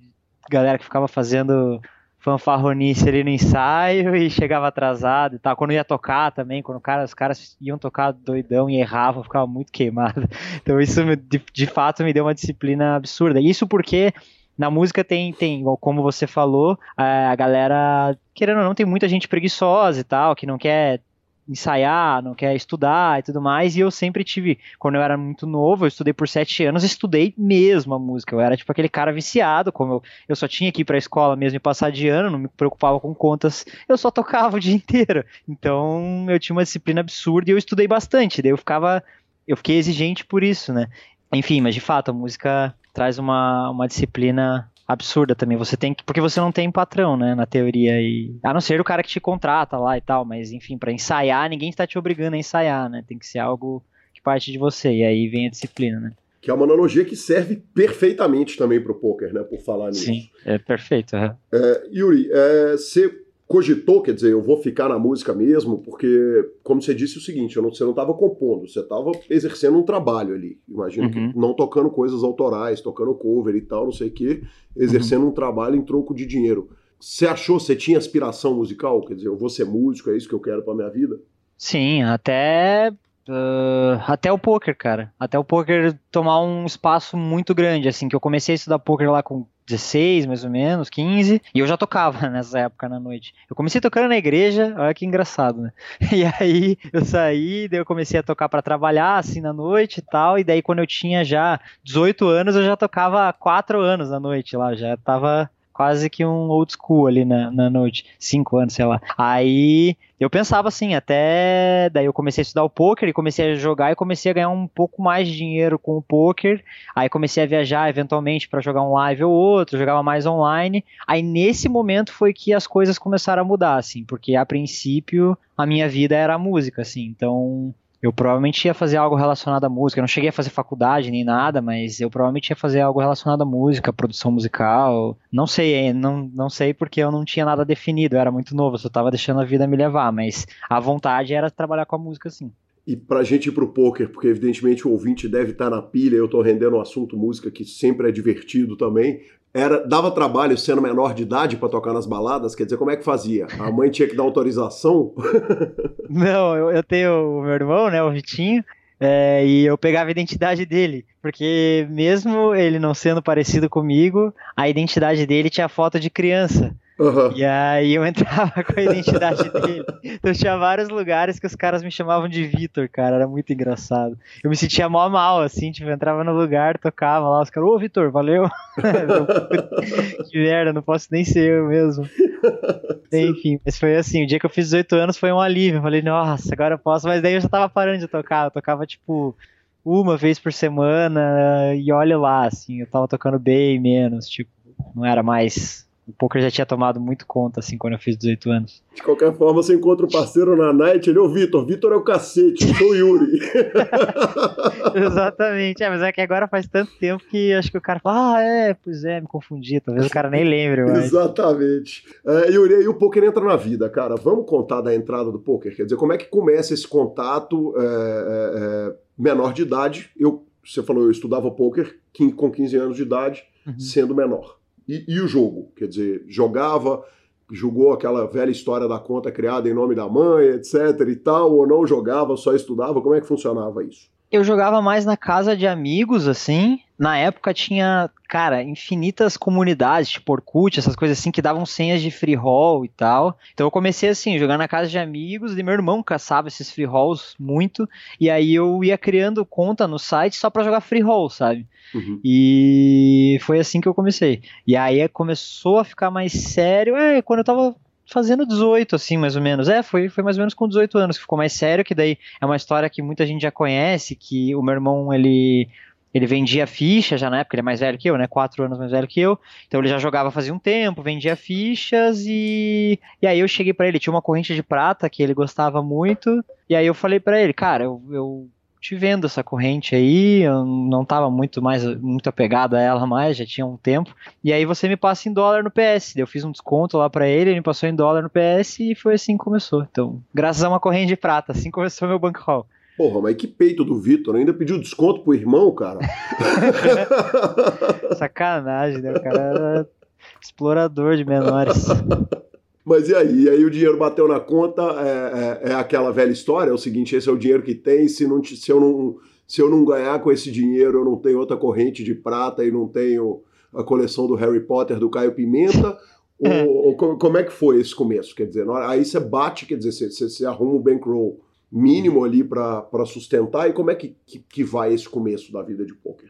galera que ficava fazendo fanfarronice ali no ensaio e chegava atrasado e tal. Quando ia tocar também, quando cara, os caras iam tocar doidão e erravam, ficava muito queimado. Então isso de, de fato me deu uma disciplina absurda. Isso porque na música tem, tem, como você falou, a galera, querendo ou não, tem muita gente preguiçosa e tal, que não quer ensaiar, não quer estudar e tudo mais. E eu sempre tive, quando eu era muito novo, eu estudei por sete anos, estudei mesmo a música. Eu era tipo aquele cara viciado, como eu, eu só tinha que ir pra escola mesmo e passar de ano, não me preocupava com contas, eu só tocava o dia inteiro. Então eu tinha uma disciplina absurda e eu estudei bastante. Daí eu ficava, eu fiquei exigente por isso, né? Enfim, mas de fato, a música traz uma, uma disciplina absurda também. Você tem que. Porque você não tem patrão, né? Na teoria. E, a não ser o cara que te contrata lá e tal. Mas, enfim, para ensaiar, ninguém está te obrigando a ensaiar, né? Tem que ser algo que parte de você. E aí vem a disciplina, né? Que é uma analogia que serve perfeitamente também para o poker, né? Por falar nisso. Sim, é perfeito. É. É, Yuri, é, você cogitou, quer dizer, eu vou ficar na música mesmo, porque, como você disse o seguinte, não, você não estava compondo, você estava exercendo um trabalho ali. Imagino uhum. que não tocando coisas autorais, tocando cover e tal, não sei o quê, exercendo uhum. um trabalho em troco de dinheiro. Você achou, você tinha aspiração musical? Quer dizer, eu vou ser músico, é isso que eu quero para minha vida? Sim, até Uh, até o poker, cara. Até o poker tomar um espaço muito grande, assim, que eu comecei a estudar poker lá com 16, mais ou menos, 15, e eu já tocava nessa época na noite. Eu comecei tocando na igreja, olha que engraçado, né? E aí eu saí, daí eu comecei a tocar para trabalhar, assim, na noite e tal, e daí quando eu tinha já 18 anos, eu já tocava 4 anos na noite lá, já tava quase que um old school ali na, na noite, cinco anos, sei lá. Aí eu pensava assim, até daí eu comecei a estudar o poker e comecei a jogar e comecei a ganhar um pouco mais de dinheiro com o poker. Aí comecei a viajar eventualmente para jogar um live ou outro, jogava mais online. Aí nesse momento foi que as coisas começaram a mudar, assim, porque a princípio a minha vida era música, assim. Então eu provavelmente ia fazer algo relacionado à música. Eu não cheguei a fazer faculdade nem nada, mas eu provavelmente ia fazer algo relacionado à música, produção musical. Não sei, não, não sei porque eu não tinha nada definido. Eu era muito novo, eu só tava deixando a vida me levar. Mas a vontade era trabalhar com a música, sim. E pra gente ir pro poker, porque evidentemente o ouvinte deve estar na pilha, eu tô rendendo o assunto música, que sempre é divertido também. Era, dava trabalho sendo menor de idade para tocar nas baladas? Quer dizer, como é que fazia? A mãe tinha que dar autorização? Não, eu, eu tenho o meu irmão, né, o Vitinho, é, e eu pegava a identidade dele, porque mesmo ele não sendo parecido comigo, a identidade dele tinha foto de criança. Uhum. E aí eu entrava com a identidade dele. Então tinha vários lugares que os caras me chamavam de Vitor, cara. Era muito engraçado. Eu me sentia mó mal, assim, tipo, eu entrava no lugar, tocava lá, os caras, ô Vitor, valeu. que merda, não posso nem ser eu mesmo. Enfim, mas foi assim, o dia que eu fiz 18 anos foi um alívio. Eu falei, nossa, agora eu posso, mas daí eu já tava parando de tocar. Eu tocava, tipo, uma vez por semana, e olha lá, assim, eu tava tocando bem menos, tipo, não era mais o poker já tinha tomado muito conta, assim, quando eu fiz 18 anos. De qualquer forma, você encontra o parceiro na night, ele, ô Vitor, Vitor é o cacete, eu sou o Yuri. Exatamente, é, mas é que agora faz tanto tempo que acho que o cara fala, ah, é, pois é, me confundi, talvez o cara nem lembre. Mas... Exatamente. É, Yuri, aí o poker entra na vida, cara, vamos contar da entrada do poker, quer dizer, como é que começa esse contato é, é, é menor de idade, eu, você falou, eu estudava poker com 15 anos de idade, uhum. sendo menor. E, e, o jogo? Quer dizer, jogava, jogou aquela velha história da conta criada em nome da mãe, etc e tal, ou não jogava, só estudava? Como é que funcionava isso? Eu jogava mais na casa de amigos, assim, na época tinha, cara, infinitas comunidades, tipo Orkut, essas coisas assim, que davam senhas de free roll e tal. Então eu comecei assim, jogando na casa de amigos, e meu irmão caçava esses free rolls muito, e aí eu ia criando conta no site só para jogar free roll, sabe? Uhum. E foi assim que eu comecei. E aí começou a ficar mais sério, é, quando eu tava fazendo 18, assim, mais ou menos. É, foi, foi mais ou menos com 18 anos que ficou mais sério, que daí é uma história que muita gente já conhece, que o meu irmão, ele ele vendia ficha já na época, ele é mais velho que eu, né? Quatro anos mais velho que eu. Então ele já jogava fazia um tempo, vendia fichas e. E aí eu cheguei para ele, tinha uma corrente de prata que ele gostava muito. E aí eu falei para ele, cara, eu, eu te vendo essa corrente aí, eu não tava muito mais muito apegado a ela mais, já tinha um tempo. E aí você me passa em dólar no PS. Eu fiz um desconto lá para ele, ele me passou em dólar no PS e foi assim que começou. Então, graças a uma corrente de prata, assim começou meu bankroll. Porra, mas que peito do Vitor, ainda pediu desconto pro irmão, cara. Sacanagem, né? O cara era explorador de menores. Mas e aí? E aí o dinheiro bateu na conta, é, é, é, aquela velha história, é o seguinte, esse é o dinheiro que tem, se, não, se, eu não, se eu não ganhar com esse dinheiro, eu não tenho outra corrente de prata e não tenho a coleção do Harry Potter, do Caio Pimenta, ou, ou, como é que foi esse começo? Quer dizer, aí você bate, quer dizer, você, você, você arruma um bankroll mínimo ali para sustentar, e como é que, que, que vai esse começo da vida de poker?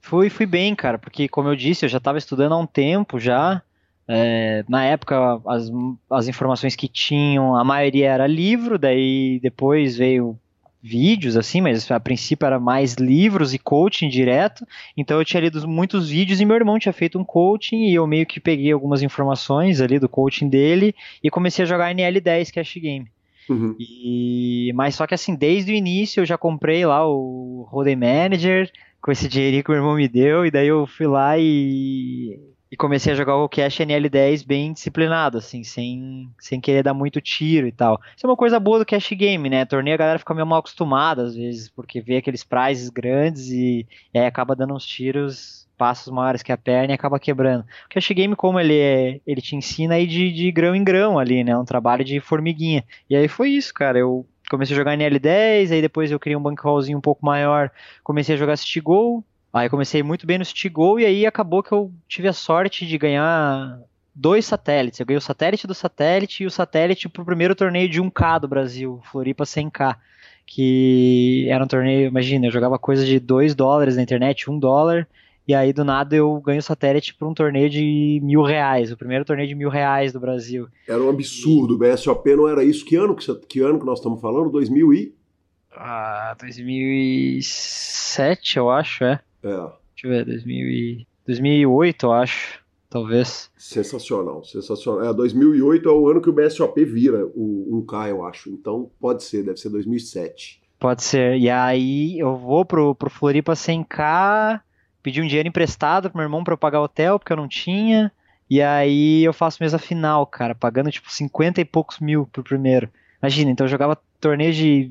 Fui, fui bem, cara, porque como eu disse, eu já estava estudando há um tempo já, é, na época, as, as informações que tinham, a maioria era livro, daí depois veio vídeos, assim, mas a princípio era mais livros e coaching direto. Então eu tinha lido muitos vídeos e meu irmão tinha feito um coaching e eu meio que peguei algumas informações ali do coaching dele e comecei a jogar NL10 Cash Game. Uhum. E, mas só que assim, desde o início eu já comprei lá o Hold'em Manager com esse dinheirinho que o meu irmão me deu, e daí eu fui lá e e comecei a jogar o Cash NL10 bem disciplinado, assim, sem, sem querer dar muito tiro e tal. Isso é uma coisa boa do Cash Game, né? Torneio a galera fica meio mal acostumada, às vezes, porque vê aqueles prizes grandes e, e aí acaba dando uns tiros, passos maiores que a perna e acaba quebrando. O Cash Game, como ele é, ele te ensina aí de, de grão em grão ali, né? Um trabalho de formiguinha. E aí foi isso, cara. Eu comecei a jogar NL10, aí depois eu criei um bankrollzinho um pouco maior, comecei a jogar City Goal, Aí comecei muito bem no City Go e aí acabou que eu tive a sorte de ganhar dois satélites. Eu ganhei o satélite do satélite e o satélite pro primeiro torneio de 1K do Brasil, Floripa 100K. Que era um torneio, imagina, eu jogava coisa de 2 dólares na internet, 1 dólar, e aí do nada eu ganho satélite para um torneio de mil reais, o primeiro torneio de mil reais do Brasil. Era um absurdo, o BSOP não era isso. Que ano que, que ano que nós estamos falando? 2000 e? Ah, 2007, eu acho, é. É. Deixa eu ver, 2000 e... 2008, eu acho, talvez. Sensacional, sensacional. É, 2008 é o ano que o BSOP vira o 1K, eu acho. Então pode ser, deve ser 2007. Pode ser. E aí eu vou pro, pro Floripa 100K, pedir um dinheiro emprestado pro meu irmão pra eu pagar hotel, porque eu não tinha. E aí eu faço mesa final, cara, pagando tipo 50 e poucos mil pro primeiro. Imagina, então eu jogava torneio de,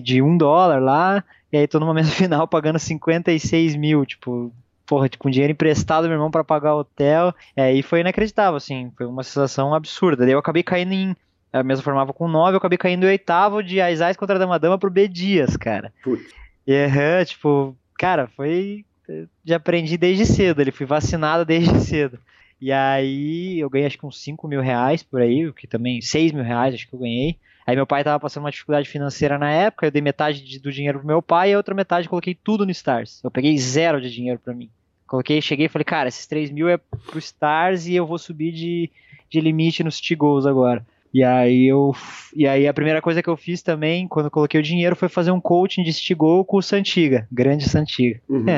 de um dólar lá, e aí tô numa mesa final pagando 56 mil, tipo, porra, com dinheiro emprestado meu irmão para pagar o hotel. E aí foi inacreditável, assim, foi uma sensação absurda. Daí eu acabei caindo em. A mesa formava com 9, eu acabei caindo em oitavo de Aizais contra a Dama Dama pro B Dias, cara. Putz. E uhum, tipo, cara, foi. Já aprendi desde cedo, ele fui vacinado desde cedo. E aí eu ganhei acho que uns 5 mil reais por aí, que também, 6 mil reais acho que eu ganhei. Aí meu pai tava passando uma dificuldade financeira na época, eu dei metade de, do dinheiro pro meu pai e a outra metade coloquei tudo no Stars. Eu peguei zero de dinheiro para mim. Coloquei, cheguei e falei, cara, esses 3 mil é pro Stars e eu vou subir de, de limite nos T-Goals agora. E aí eu. E aí a primeira coisa que eu fiz também, quando eu coloquei o dinheiro, foi fazer um coaching de Stigol com o Santiga, grande Santiga. Uhum.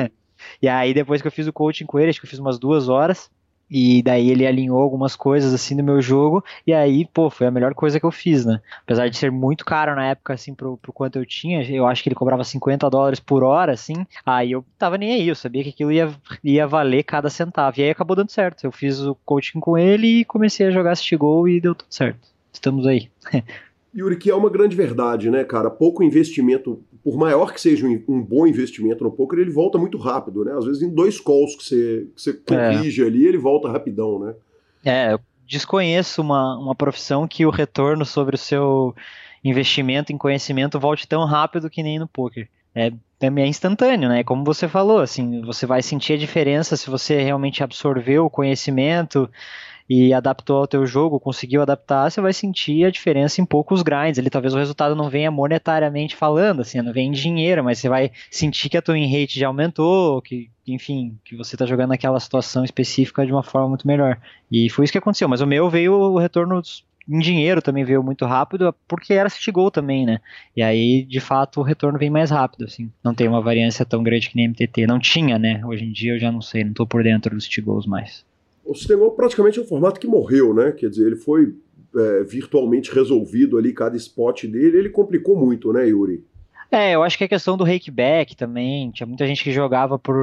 E aí depois que eu fiz o coaching com ele, acho que eu fiz umas duas horas. E daí ele alinhou algumas coisas assim no meu jogo, e aí, pô, foi a melhor coisa que eu fiz, né? Apesar de ser muito caro na época, assim, pro, pro quanto eu tinha, eu acho que ele cobrava 50 dólares por hora, assim, aí eu tava nem aí, eu sabia que aquilo ia, ia valer cada centavo. E aí acabou dando certo. Eu fiz o coaching com ele e comecei a jogar este gol e deu tudo certo. Estamos aí. Yuri, que é uma grande verdade, né, cara? Pouco investimento, por maior que seja um, bom investimento no poker, ele volta muito rápido, né? Às vezes em dois calls que você, que você corrige é. ali, ele volta rapidão, né? É, eu desconheço uma, uma profissão que o retorno sobre o seu investimento em conhecimento volte tão rápido que nem no poker. é, é instantâneo, né? Como você falou, assim, você vai sentir a diferença se você realmente absorveu o conhecimento e adaptou ao teu jogo, conseguiu adaptar, você vai sentir a diferença em poucos grinds. Ele talvez o resultado não venha monetariamente falando, assim, não vem em dinheiro, mas você vai sentir que a tua win rate já aumentou, que, enfim, que você está jogando naquela situação específica de uma forma muito melhor. E foi isso que aconteceu. Mas o meu veio o retorno em dinheiro também veio muito rápido, porque era City Goal também, né? E aí, de fato, o retorno vem mais rápido, assim. Não tem uma variância tão grande que nem MTT. Não tinha, né? Hoje em dia eu já não sei, não tô por dentro dos City Goals mais. O Sistema praticamente é um formato que morreu, né? Quer dizer, ele foi é, virtualmente resolvido ali, cada spot dele, ele complicou muito, né, Yuri? É, eu acho que a questão do rakeback também, tinha muita gente que jogava por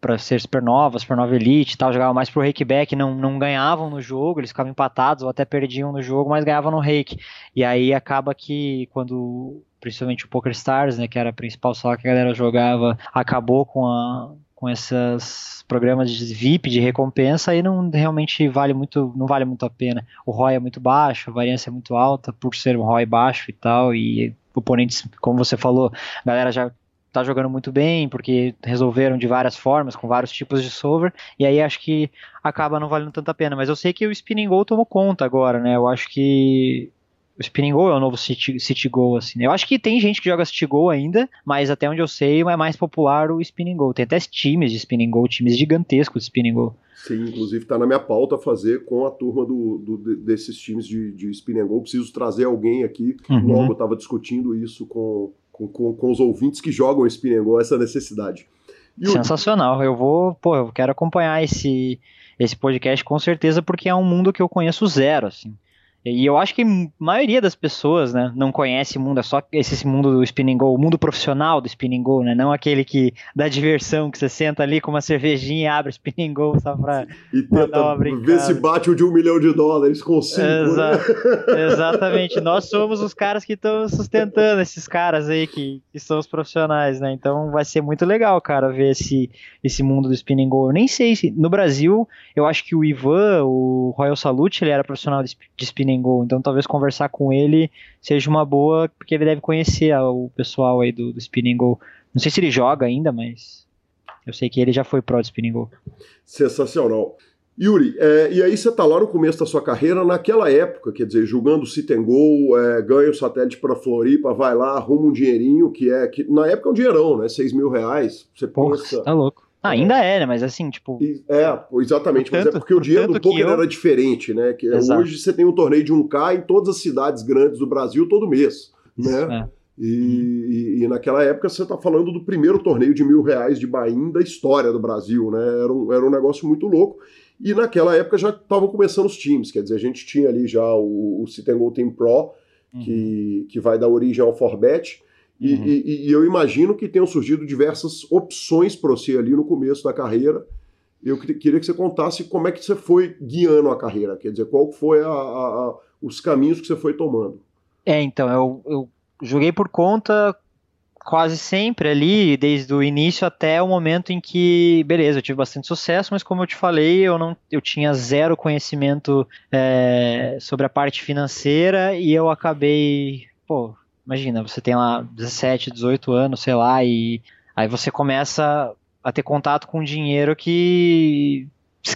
para ser supernova, supernova elite e tal, jogava mais por rakeback, não, não ganhavam no jogo, eles ficavam empatados ou até perdiam no jogo, mas ganhavam no rake. E aí acaba que quando principalmente o Poker Stars, né, que era a principal sala que a galera jogava, acabou com a com esses programas de VIP de recompensa aí não realmente vale muito não vale muito a pena. O ROI é muito baixo a variância é muito alta por ser um ROI baixo e tal e oponentes como você falou a galera já tá jogando muito bem porque resolveram de várias formas com vários tipos de solver e aí acho que acaba não valendo tanta pena. Mas eu sei que o spinning goal tomou conta agora né? Eu acho que o Spinning Goal é o novo City, City Goal, assim. Né? Eu acho que tem gente que joga City Goal ainda, mas até onde eu sei é mais popular o Spinning Goal. Tem até times de Spinning Goal, times gigantescos de Spinning Goal. Sim, inclusive está na minha pauta fazer com a turma do, do desses times de, de Spinning Goal. Preciso trazer alguém aqui. Uhum. Logo, eu estava discutindo isso com, com, com, com, os ouvintes que jogam Spinning Goal, essa necessidade. E Sensacional. O... Eu vou, pô, eu quero acompanhar esse, esse podcast com certeza, porque é um mundo que eu conheço zero, assim. E eu acho que a maioria das pessoas, né, não conhece o mundo, é só esse mundo do spinning goal, o mundo profissional do spinning goal, né, não aquele que dá diversão, que você senta ali com uma cervejinha e abre o spinning goal só pra e tenta ver se bate o de um milhão de dólares com cinco, Exa né? Exatamente, nós somos os caras que estão sustentando esses caras aí que, que são os profissionais, né, então vai ser muito legal, cara, ver esse, esse mundo do spinning goal. Eu nem sei se, no Brasil, eu acho que o Ivan, o Royal Salute, ele era profissional de, de spinning Então talvez conversar com ele seja uma boa, porque ele deve conhecer o pessoal aí do, do Spinning Goal. Não sei se ele joga ainda, mas eu sei que ele já foi pro de Spinning Goal. Sensacional. Yuri, é, e aí você tá lá no começo da sua carreira, naquela época, quer dizer, jogando Sit and Go, é, ganha o satélite para Floripa, vai lá, arruma um dinheirinho, que é, que na época é um dinheirão, né, 6 mil reais, você Porra, pensa... tá louco. Ah, ainda é, né? Mas assim, tipo. É, exatamente. Tanto, mas é porque o dinheiro do poker eu... era diferente, né? Que hoje você tem um torneio de 1K em todas as cidades grandes do Brasil todo mês. Né? É. E, e, e, naquela época você está falando do primeiro torneio de mil reais de Bahia da história do Brasil, né? Era um, era um negócio muito louco. E naquela época já estavam começando os times, quer dizer, a gente tinha ali já o, o Citengo Team Pro, que, uhum. que vai dar origem ao Forbet. E, uhum. e, e, eu imagino que tenham surgido diversas opções para você ali no começo da carreira. Eu queria que você contasse como é que você foi guiando a carreira, quer dizer, qual foi a, a, a, os caminhos que você foi tomando. É, então, eu, eu joguei por conta quase sempre ali, desde o início até o momento em que, beleza, eu tive bastante sucesso, mas como eu te falei, eu não, eu tinha zero conhecimento é, sobre a parte financeira e eu acabei, pô, imagina, você tem lá 17, 18 anos, sei lá, e aí você começa a ter contato com dinheiro que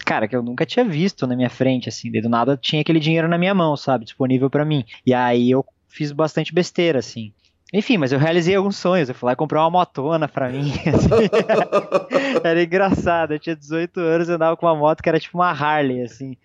cara, que eu nunca tinha visto na minha frente, assim, do nada tinha aquele dinheiro na minha mão, sabe, disponível para mim. E aí eu fiz bastante besteira, assim. Enfim, mas eu realizei alguns sonhos. Eu fui lá comprar uma motona pra mim. Assim. era engraçado. Eu tinha 18 anos e andava com uma moto que era tipo uma Harley, assim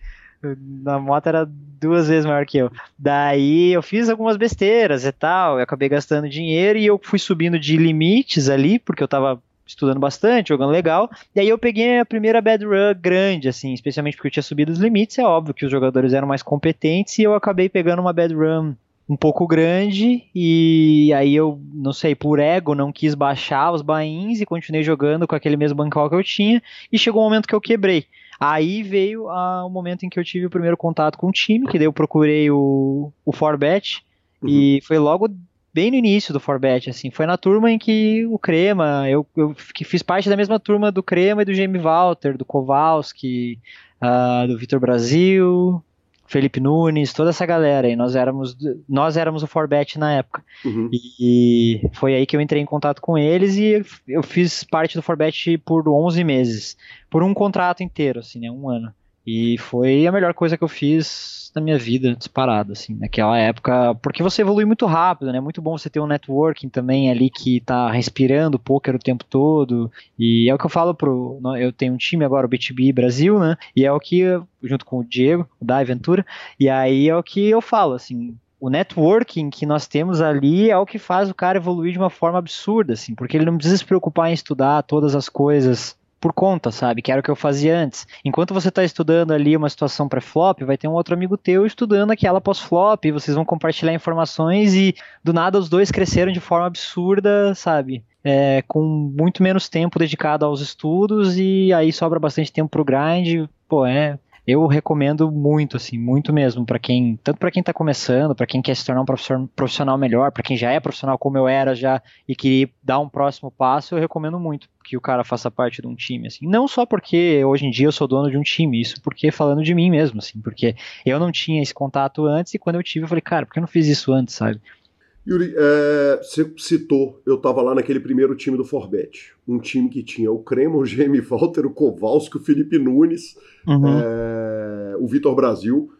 na moto era duas vezes maior que eu. Daí eu fiz algumas besteiras e tal, eu acabei gastando dinheiro e eu fui subindo de limites ali, porque eu tava estudando bastante, jogando legal. E aí eu peguei a primeira bad run grande, assim, especialmente porque eu tinha subido os limites. É óbvio que os jogadores eram mais competentes e eu acabei pegando uma bad run um pouco grande e aí eu, não sei, por ego não quis baixar os bains e continuei jogando com aquele mesmo bancal que eu tinha e chegou um momento que eu quebrei. Aí veio o momento em que eu tive o primeiro contato com o time, que daí eu procurei o, o Forbet, uhum. e foi logo bem no início do Forbet, assim, foi na turma em que o Crema, eu, eu fiz parte da mesma turma do Crema e do Jamie Walter, do Kowalski, uh, do Vitor Brasil, Felipe Nunes, toda essa galera. E nós éramos, nós éramos o Forbet na época. Uhum. E foi aí que eu entrei em contato com eles e eu fiz parte do Forbet por 11 meses. Por um contrato inteiro, assim, né? Um ano. E foi a melhor coisa que eu fiz na minha vida, disparado, assim, naquela época, porque você evolui muito rápido, né? Muito bom você ter um networking também ali que tá respirando poker o tempo todo. E é o que eu falo pro. Eu tenho um time agora, o BTB Brasil, né? E é o que, junto com o Diego, o Dai Ventura, e aí é o que eu falo, assim, o networking que nós temos ali é o que faz o cara evoluir de uma forma absurda, assim, porque ele não precisa se preocupar em estudar todas as coisas por conta, sabe? Que era o que eu fazia antes. Enquanto você está estudando ali uma situação pré-flop, vai ter um outro amigo teu estudando aquela pós-flop, vocês vão compartilhar informações e do nada os dois cresceram de forma absurda, sabe? É, com muito menos tempo dedicado aos estudos e aí sobra bastante tempo pro grind. Pô, é, eu recomendo muito, assim, muito mesmo, para quem, tanto para quem tá começando, para quem quer se tornar um profissional melhor, para quem já é profissional como eu era já e queria dar um próximo passo, eu recomendo muito que o cara faça parte de um time, assim. Não só porque hoje em dia eu sou dono de um time, isso porque falando de mim mesmo, assim, porque eu não tinha esse contato antes e quando eu tive eu falei, cara, por que eu não fiz isso antes, sabe? Yuri, é, você citou, eu estava lá naquele primeiro time do Forbet. Um time que tinha o Cremo, o Jamie Walter, o Kowalski, o Felipe Nunes, uhum. é, o Vitor Brasil.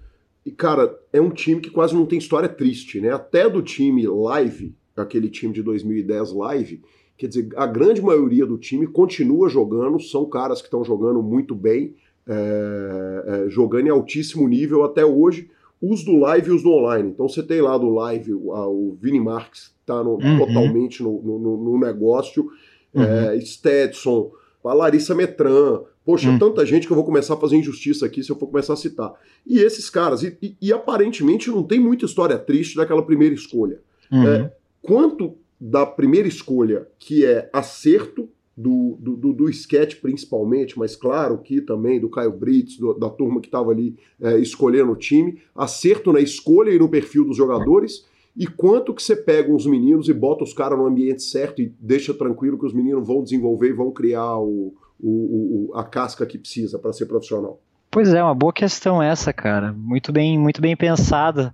E, cara, é um time que quase não tem história triste, né? Até do time live, aquele time de 2010 live, quer dizer, a grande maioria do time continua jogando, são caras que estão jogando muito bem, é, jogando em altíssimo nível até hoje os do live e os do online. Então você tem lá do live o, o Vini Marques, está uhum. totalmente no, no, no negócio, uhum. é, Stetson, a Larissa Metran. Poxa, uhum. tanta gente que eu vou começar a fazer injustiça aqui se eu for começar a citar. E esses caras, e, e, e aparentemente não tem muita história triste daquela primeira escolha. Uhum. É, quanto da primeira escolha, que é acerto, do, do, do, sketch principalmente, mas claro que também do Caio Brits, do, da turma que estava ali é, escolhendo o time, acerto na escolha e no perfil dos jogadores, e quanto que você pega uns meninos e bota os caras no ambiente certo e deixa tranquilo que os meninos vão desenvolver e vão criar o, o, o a casca que precisa para ser profissional. Pois é, uma boa questão essa, cara. Muito bem, muito bem pensada.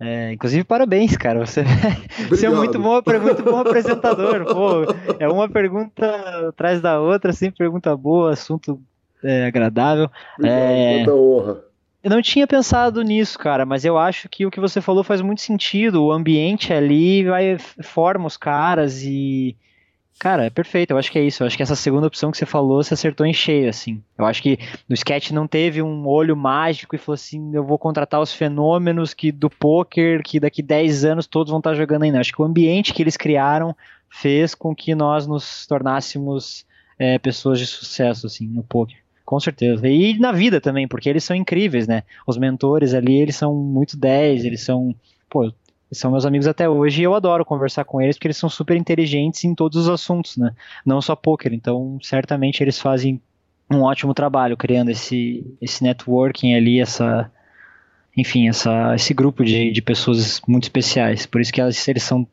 É, inclusive, parabéns, cara. Você, você é muito bom, muito bom apresentador. Pô, é uma pergunta atrás da outra, sempre pergunta boa, assunto é, agradável. É, muita honra. Eu não tinha pensado nisso, cara, mas eu acho que o que você falou faz muito sentido. O ambiente ali vai forma os caras e Cara, é perfeito, eu acho que é isso. Eu acho que essa segunda opção que você falou, você acertou em cheio, assim. Eu acho que no sketch não teve um olho mágico e falou assim: eu vou contratar os fenômenos que do poker, que daqui 10 anos todos vão estar jogando ainda. Eu acho que o ambiente que eles criaram fez com que nós nos tornássemos é, pessoas de sucesso, assim, no poker. Com certeza. E na vida também, porque eles são incríveis, né? Os mentores ali, eles são muito 10, eles são. Pô, são meus amigos até hoje e eu adoro conversar com eles porque eles são super inteligentes em todos os assuntos, né? Não só poker. Então, certamente eles fazem um ótimo trabalho criando esse, esse networking ali, essa, enfim, essa, esse grupo de, de pessoas muito especiais. Por isso que elas, eles são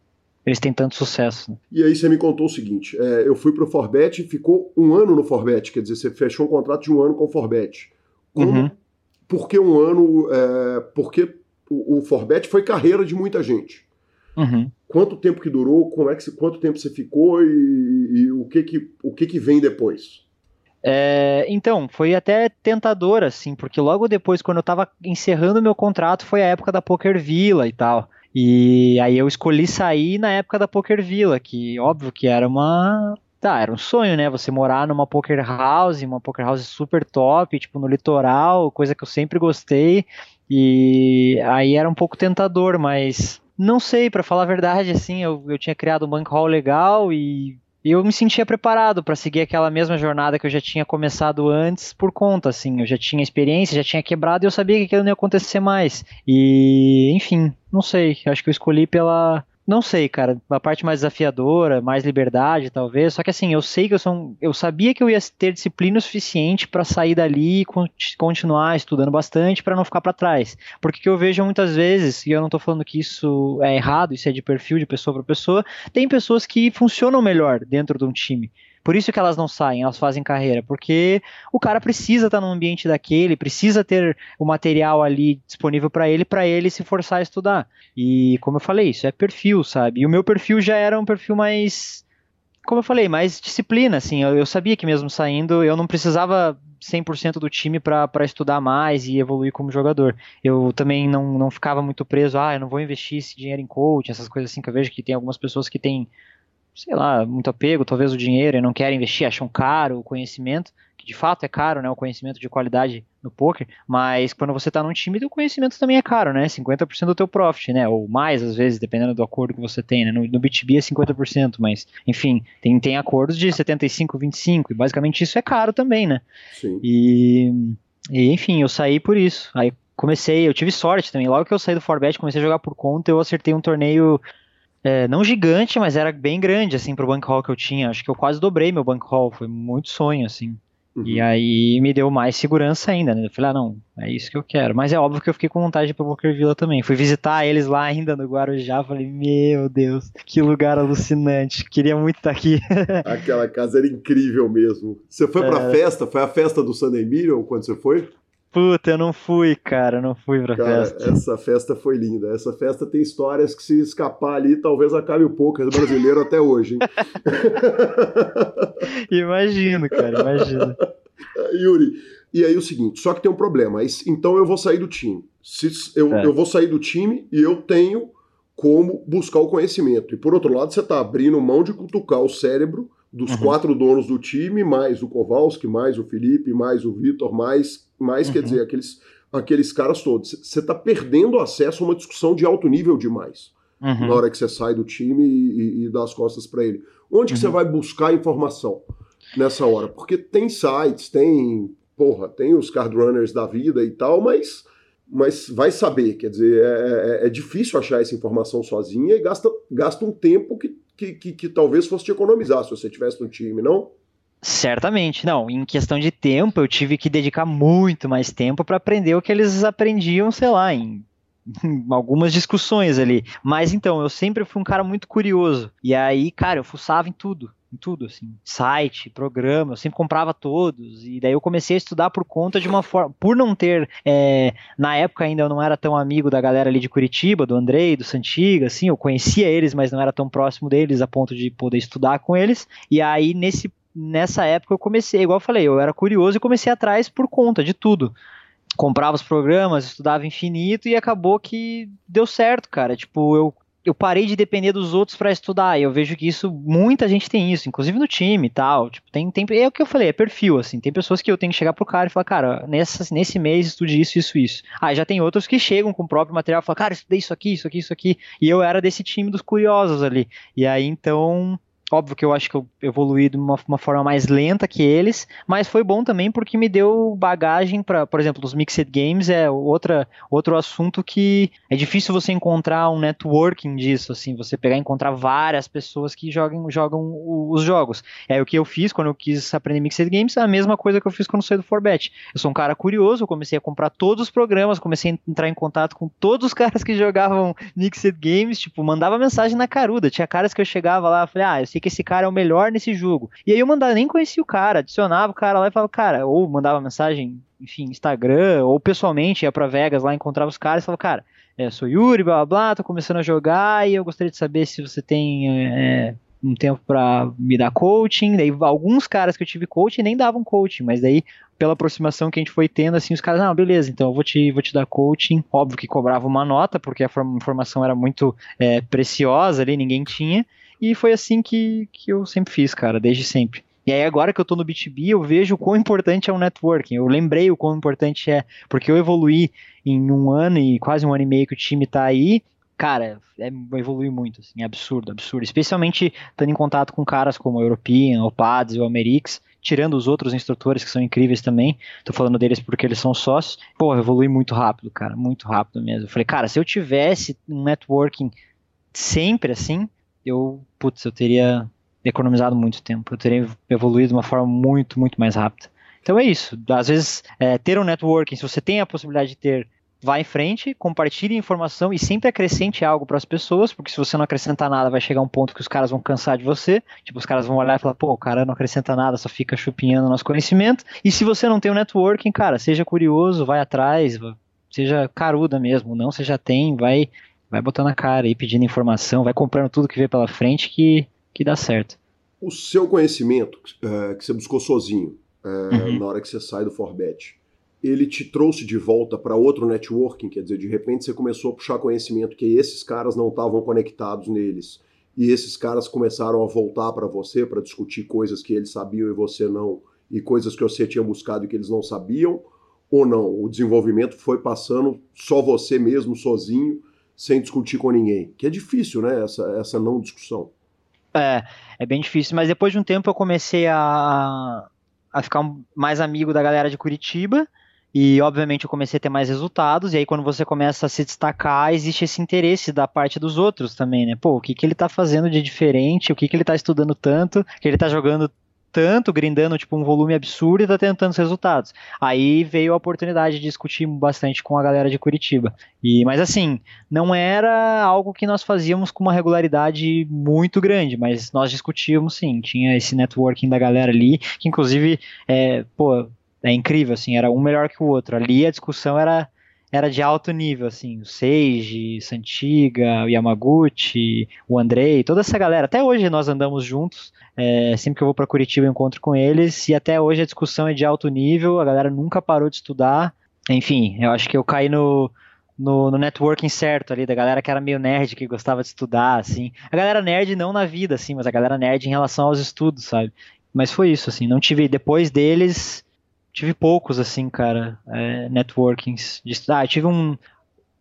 eles têm tanto sucesso. Né? E aí você me contou o seguinte: é, eu fui pro Forbet e ficou um ano no Forbet, quer dizer, você fechou um contrato de um ano com o Forbet. Como, uhum. Por que um ano? É, por que o, o Forbet foi carreira de muita gente. Uhum. Quanto tempo que durou? Como é que quanto tempo você ficou e, e o que que o que que vem depois? É, então, foi até tentador, assim, porque logo depois, quando eu tava encerrando meu contrato, foi a época da Poker Villa e tal. E aí eu escolhi sair na época da Poker Villa, que óbvio que era uma. Tá, era um sonho, né? Você morar numa poker house, uma poker house super top, tipo no litoral, coisa que eu sempre gostei. E aí era um pouco tentador, mas não sei, para falar a verdade, assim, eu, eu tinha criado um bankroll legal e eu me sentia preparado para seguir aquela mesma jornada que eu já tinha começado antes por conta, assim, eu já tinha experiência, já tinha quebrado e eu sabia que aquilo não ia acontecer mais. E, enfim, não sei, acho que eu escolhi pela não sei, cara. A parte mais desafiadora, mais liberdade, talvez. Só que assim, eu sei que eu sou. Eu sabia que eu ia ter disciplina suficiente para sair dali e continuar estudando bastante para não ficar para trás. Porque que eu vejo muitas vezes, e eu não tô falando que isso é errado, isso é de perfil de pessoa para pessoa, tem pessoas que funcionam melhor dentro de um time. Por isso que elas não saem, elas fazem carreira, porque o cara precisa estar tá num ambiente daquele, precisa ter o material ali disponível para ele, para ele se forçar a estudar. E como eu falei, isso é perfil, sabe? E o meu perfil já era um perfil mais como eu falei, mais disciplina, assim, eu, eu sabia que mesmo saindo, eu não precisava 100% do time para estudar mais e evoluir como jogador. Eu também não, não ficava muito preso, ah, eu não vou investir esse dinheiro em coach, essas coisas assim, que eu vejo que tem algumas pessoas que têm, sei lá, muito apego, talvez o dinheiro, e não querem investir, acham caro o conhecimento de fato é caro, né, o conhecimento de qualidade no poker, mas quando você está num time, o conhecimento também é caro, né, 50% do teu profit, né, ou mais às vezes, dependendo do acordo que você tem, né, no, no B2B é 50%, mas, enfim, tem, tem acordos de 75, 25, e basicamente isso é caro também, né. Sim. E, e enfim, eu saí por isso, aí comecei, eu tive sorte também, logo que eu saí do Forbet, comecei a jogar por conta, eu acertei um torneio é, não gigante, mas era bem grande, assim, pro bank hall que eu tinha. Acho que eu quase dobrei meu bank hall, foi muito sonho, assim. Uhum. E aí me deu mais segurança ainda, né? Eu falei, ah, não, é isso que eu quero. Mas é óbvio que eu fiquei com vontade de ir pra Poker Villa também. Fui visitar eles lá ainda no Guarujá, falei, meu Deus, que lugar alucinante. Queria muito estar aqui. Aquela casa era incrível mesmo. Você foi pra é... festa? Foi a festa do Sunday Million quando você foi? Puta, eu não fui, cara, não fui pra cara, festa. Essa festa foi linda. Essa festa tem histórias que se escapar ali, talvez acabe o poker brasileiro até hoje, hein? imagino, cara, imagino. Yuri, e aí o seguinte, só que tem um problema. Então eu vou sair do time. Se, eu, é. eu vou sair do time e eu tenho como buscar o conhecimento. E por outro lado, você está abrindo mão de cutucar o cérebro dos uhum. quatro donos do time, mais o Kowalski, mais o Felipe, mais o Vitor, mais, mais uhum. quer dizer, aqueles, aqueles caras todos. Você está perdendo acesso a uma discussão de alto nível demais. Uhum. Na hora que você sai do time e, e, dá as costas para ele. Onde que você uhum. vai buscar informação nessa hora? Porque tem sites, tem, porra, tem os card runners da vida e tal, mas mas vai saber, quer dizer, é, é, é, difícil achar essa informação sozinha e gasta, gasta um tempo que que, que, que talvez fosse te economizar se você tivesse no time, não? Certamente, não. Em questão de tempo, eu tive que dedicar muito mais tempo para aprender o que eles aprendiam, sei lá, em algumas discussões ali. Mas então, eu sempre fui um cara muito curioso. E aí, cara, eu fuçava em tudo em tudo, assim, site, programa, eu sempre comprava todos, e daí eu comecei a estudar por conta de uma forma, por não ter, é, na época ainda eu não era tão amigo da galera ali de Curitiba, do Andrei, do Santiga, assim, eu conhecia eles, mas não era tão próximo deles a ponto de poder estudar com eles, e aí nesse, nessa época eu comecei, igual eu falei, eu era curioso e comecei atrás por conta de tudo, comprava os programas, estudava infinito e acabou que deu certo, cara. Tipo, eu eu parei de depender dos outros para estudar. E eu vejo que isso, muita gente tem isso, inclusive no time e tal. Tipo, tem, tem, é o que eu falei, é perfil, assim. Tem pessoas que eu tenho que chegar pro cara e falar, cara, nessa, nesse mês estude isso, isso, isso. Ah, já tem outros que chegam com o próprio material e falam, cara, estudei isso aqui, isso aqui, isso aqui. E eu era desse time dos curiosos ali. E aí, então, Óbvio que eu acho que eu evoluí de uma, uma, forma mais lenta que eles, mas foi bom também porque me deu bagagem para, por exemplo, os Mixed Games é outra, outro assunto que é difícil você encontrar um networking disso, assim, você pegar e encontrar várias pessoas que jogam, jogam os jogos. É o que eu fiz quando eu quis aprender Mixed Games, é a mesma coisa que eu fiz quando saí do Forbet. Eu sou um cara curioso, eu comecei a comprar todos os programas, comecei a entrar em contato com todos os caras que jogavam Mixed Games, tipo, mandava mensagem na caruda. Tinha caras que eu chegava lá, falei, ah, eu sei que esse cara é o melhor nesse jogo. E aí eu mandava, nem conhecia o cara, adicionava o cara lá e falava, cara, ou mandava mensagem, enfim, Instagram, ou pessoalmente ia pra Vegas lá, encontrava os caras e falava, cara, é, sou Yuri, blá blá blá, tô começando a jogar e eu gostaria de saber se você tem é, um tempo para me dar coaching. Daí alguns caras que eu tive coaching nem davam coaching, mas daí pela aproximação que a gente foi tendo, assim, os caras, não, beleza, então eu vou te, vou te dar coaching. Óbvio que cobrava uma nota, porque a informação era muito é, preciosa ali, ninguém tinha. E foi assim que, que eu sempre fiz, cara, desde sempre. E aí agora que eu tô no B2B, eu vejo o quão importante é o networking. Eu lembrei o quão importante é, porque eu evoluí em um ano e quase um ano e meio que o time tá aí. Cara, é, evolui muito, assim, é absurdo, absurdo. Especialmente estando em contato com caras como o European, o PADS o Amerix, tirando os outros instrutores que são incríveis também. Tô falando deles porque eles são sócios. Pô, evolui muito rápido, cara, muito rápido mesmo. Eu falei, cara, se eu tivesse um networking sempre assim, eu, putz, eu teria economizado muito tempo, eu teria evoluído de uma forma muito, muito mais rápida. Então é isso. Às vezes, é, ter um networking, se você tem a possibilidade de ter vá em frente, compartilhe informação e sempre acrescente algo para as pessoas, porque se você não acrescentar nada, vai chegar um ponto que os caras vão cansar de você. Tipo, os caras vão olhar e falar, pô, o cara não acrescenta nada, só fica chupinhando nosso conhecimento. E se você não tem o um networking, cara, seja curioso, vai atrás, seja caruda mesmo, não, você já tem, vai vai botando a cara aí, pedindo informação, vai comprando tudo que vê pela frente que, que dá certo. O seu conhecimento uh, que você buscou sozinho, uh, uhum. na hora que você sai do Forbet, ele te trouxe de volta para outro networking, quer dizer, de repente você começou a puxar conhecimento que esses caras não estavam conectados neles, e esses caras começaram a voltar para você para discutir coisas que eles sabiam e você não, e coisas que você tinha buscado e que eles não sabiam, ou não? O desenvolvimento foi passando só você mesmo, sozinho, sem discutir com ninguém. Que é difícil, né? Essa, essa não discussão. É, é bem difícil. Mas depois de um tempo eu comecei a, a ficar mais amigo da galera de Curitiba. E obviamente eu comecei a ter mais resultados, e aí quando você começa a se destacar, existe esse interesse da parte dos outros também, né? Pô, o que, que ele tá fazendo de diferente, o que, que ele tá estudando tanto, que ele tá jogando tanto, grindando tipo um volume absurdo e tá tendo tantos resultados. Aí veio a oportunidade de discutir bastante com a galera de Curitiba. E mas assim, não era algo que nós fazíamos com uma regularidade muito grande, mas nós discutíamos sim, tinha esse networking da galera ali, que inclusive é, pô, é incrível assim, era um melhor que o outro. Ali a discussão era era de alto nível, assim, o Seiji, Santiga, o Yamaguchi, o Andrei, toda essa galera. Até hoje nós andamos juntos, é, sempre que eu vou para Curitiba eu encontro com eles, e até hoje a discussão é de alto nível, a galera nunca parou de estudar. Enfim, eu acho que eu caí no, no, no, networking certo ali, da galera que era meio nerd, que gostava de estudar, assim. A galera nerd não na vida, assim, mas a galera nerd em relação aos estudos, sabe? Mas foi isso, assim, não tive, depois deles, tive poucos, assim, cara, é, networkings. De, ah, tive um.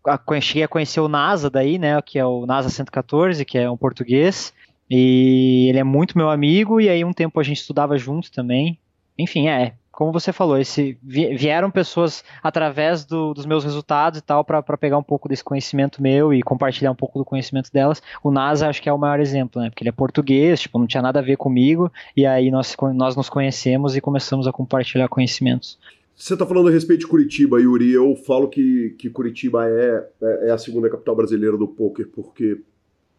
A, cheguei a conhecer o NASA daí, né? Que é o NASA 114, que é um português. E ele é muito meu amigo, e aí um tempo a gente estudava junto também. Enfim, é, como você falou, esse, vieram pessoas através do, dos meus resultados e tal para pegar um pouco desse conhecimento meu e compartilhar um pouco do conhecimento delas. O NASA acho que é o maior exemplo, né? Porque ele é português, tipo, não tinha nada a ver comigo, e aí nós, nós nos conhecemos e começamos a compartilhar conhecimentos. Você está falando a respeito de Curitiba, Yuri. Eu falo que, que Curitiba é, é, é a segunda capital brasileira do poker, porque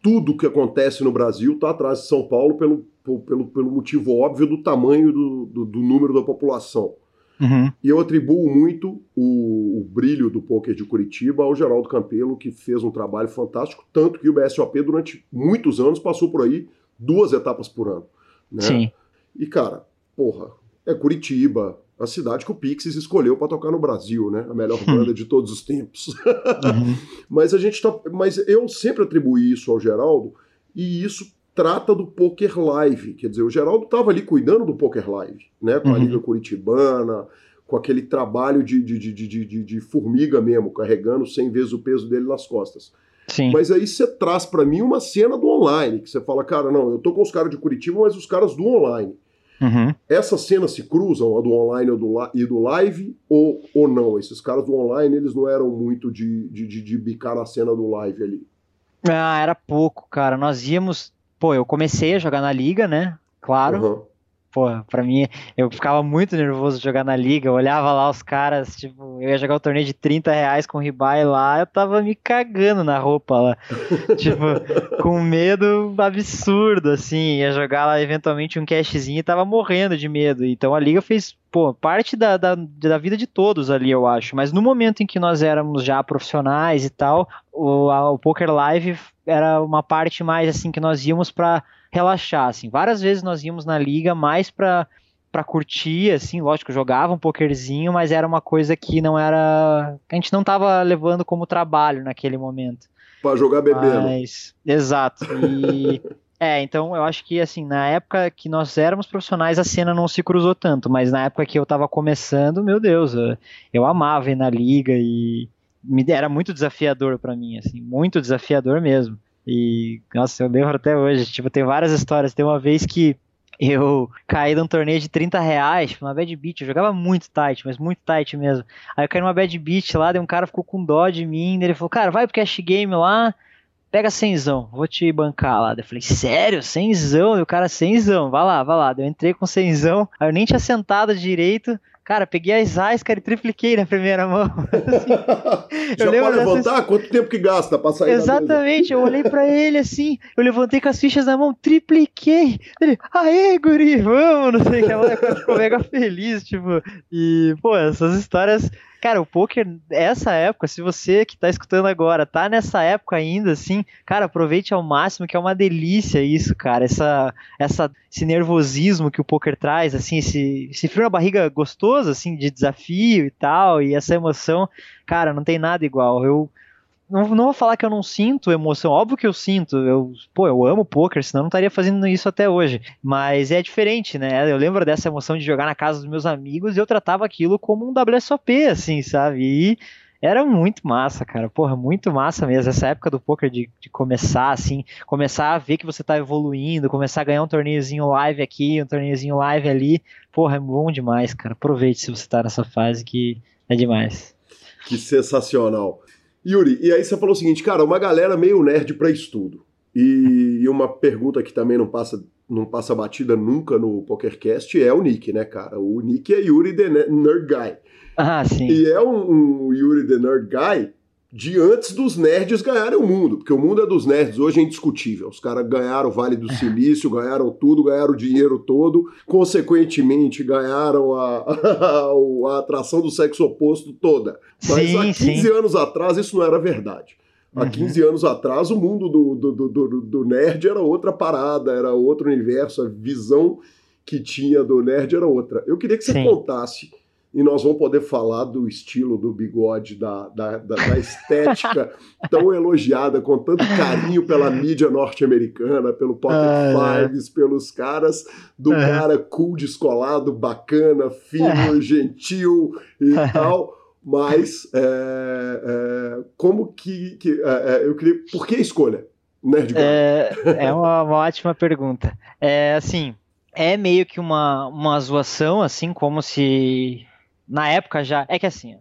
tudo que acontece no Brasil está atrás de São Paulo pelo, pelo, pelo motivo óbvio do tamanho do, do, do número da população. Uhum. E eu atribuo muito o, o, brilho do poker de Curitiba ao Geraldo Campelo, que fez um trabalho fantástico, tanto que o BSOP durante muitos anos passou por aí duas etapas por ano. Né? Sim. E, cara, porra, é Curitiba, a cidade que o Pixies escolheu para tocar no Brasil, né? A melhor banda de todos os tempos. Uhum. mas a gente tá, mas eu sempre atribuí isso ao Geraldo e isso trata do Poker Live, quer dizer, o Geraldo estava ali cuidando do Poker Live, né? Com a uhum. Liga Curitibana, com aquele trabalho de, de, de, de, de, de formiga mesmo, carregando 100 vezes o peso dele nas costas. Sim. Mas aí você traz para mim uma cena do online, que você fala, cara, não, eu tô com os caras de Curitiba, mas os caras do online. Uhum. Essas cenas se cruzam, a do online e do live, ou, ou não? Esses caras do online, eles não eram muito de, de, de, de bicar na cena do live ali? Ah, era pouco, cara. Nós íamos. Pô, eu comecei a jogar na liga, né? Claro. Uhum pô, pra mim, eu ficava muito nervoso de jogar na liga, eu olhava lá os caras, tipo, eu ia jogar o um torneio de 30 reais com o Ribai lá, eu tava me cagando na roupa lá, tipo, com medo absurdo, assim, ia jogar lá eventualmente um cashzinho e tava morrendo de medo, então a liga fez, pô, parte da, da, da vida de todos ali, eu acho, mas no momento em que nós éramos já profissionais e tal, o, a, o Poker Live era uma parte mais, assim, que nós íamos pra relaxar, assim. Várias vezes nós íamos na liga mais pra, pra curtir, assim, lógico, jogava um pokerzinho, mas era uma coisa que não era... a gente não tava levando como trabalho naquele momento. Pra jogar bebendo. Mas, exato. E... É, então eu acho que assim, na época que nós éramos profissionais, a cena não se cruzou tanto, mas na época que eu tava começando, meu Deus, eu, eu amava ir na liga e me, era muito desafiador para mim, assim, muito desafiador mesmo. E, nossa, eu lembro até hoje. Tipo, tem várias histórias. Tem uma vez que eu caí num torneio de 30 reais, uma bad beat, eu jogava muito tight, mas muito tight mesmo. Aí eu caí numa bad beat lá, daí um cara ficou com dó de mim, ele falou, cara, vai pro cash game lá, pega cenzão, vou te bancar lá. Daí eu falei, sério, cenzão? E o cara, cenzão, vai lá, vai lá. Daí eu entrei com cenzão, aí eu nem tinha sentado direito, Cara, peguei as ais, cara, e tripliquei na primeira mão. assim, Já pode levantar? Quanto tempo que gasta pra sair Exatamente, eu olhei pra ele assim, eu levantei com as fichas na mão, tripliquei. Ele, aê, guri, vamos, não sei o que. Ela ficou mega feliz, tipo. E, pô, essas histórias Cara, o poker, essa época, se você que tá escutando agora, tá nessa época ainda, assim, cara, aproveite ao máximo, que é uma delícia isso, cara. Essa, essa, esse nervosismo que o poker traz, assim, esse, esse frio na barriga gostoso, assim, de desafio e tal, e essa emoção, cara, não tem nada igual. Eu não, não vou falar que eu não sinto emoção, óbvio que eu sinto, eu, pô, eu amo poker, senão eu não estaria fazendo isso até hoje, mas é diferente, né, eu lembro dessa emoção de jogar na casa dos meus amigos e eu tratava aquilo como um WSOP, assim, sabe, e era muito massa, cara, porra, muito massa mesmo, essa época do poker de, de começar, assim, começar a ver que você tá evoluindo, começar a ganhar um torneiozinho live aqui, um torneiozinho live ali, porra, é bom demais, cara, aproveite se você tá nessa fase que é demais. Que sensacional. Yuri, e aí você falou o seguinte, cara, uma galera meio nerd para estudo. E, uma pergunta que também não passa não passa batida nunca no PokerCast é o Nick, né, cara? O Nick é Yuri the Nerd Guy. Ah, sim. E é um, um Yuri the Nerd Guy de antes dos nerds ganharem o mundo, porque o mundo é dos nerds hoje é indiscutível. Os caras ganharam o Vale do Silício, ganharam tudo, ganharam o dinheiro todo, consequentemente ganharam a, a, a atração do sexo oposto toda. Mas sim, há 15 sim. anos atrás isso não era verdade. Há uhum. 15 anos atrás, o mundo do, do, do, do, nerd era outra parada, era outro universo, a visão que tinha do nerd era outra. Eu queria que você Sim. contasse e nós vamos poder falar do estilo do bigode, da, da, da, da estética tão elogiada, com tanto carinho pela mídia norte-americana, pelo Pocket ah, Fives, é. pelos caras, do é. cara cool, descolado, bacana, fino, é. gentil e tal. Mas é, é, como que. que é, eu queria. Por que a escolha? Nerd é, é uma, uma ótima pergunta. É assim é meio que uma, uma zoação, assim, como se na época já. É que assim,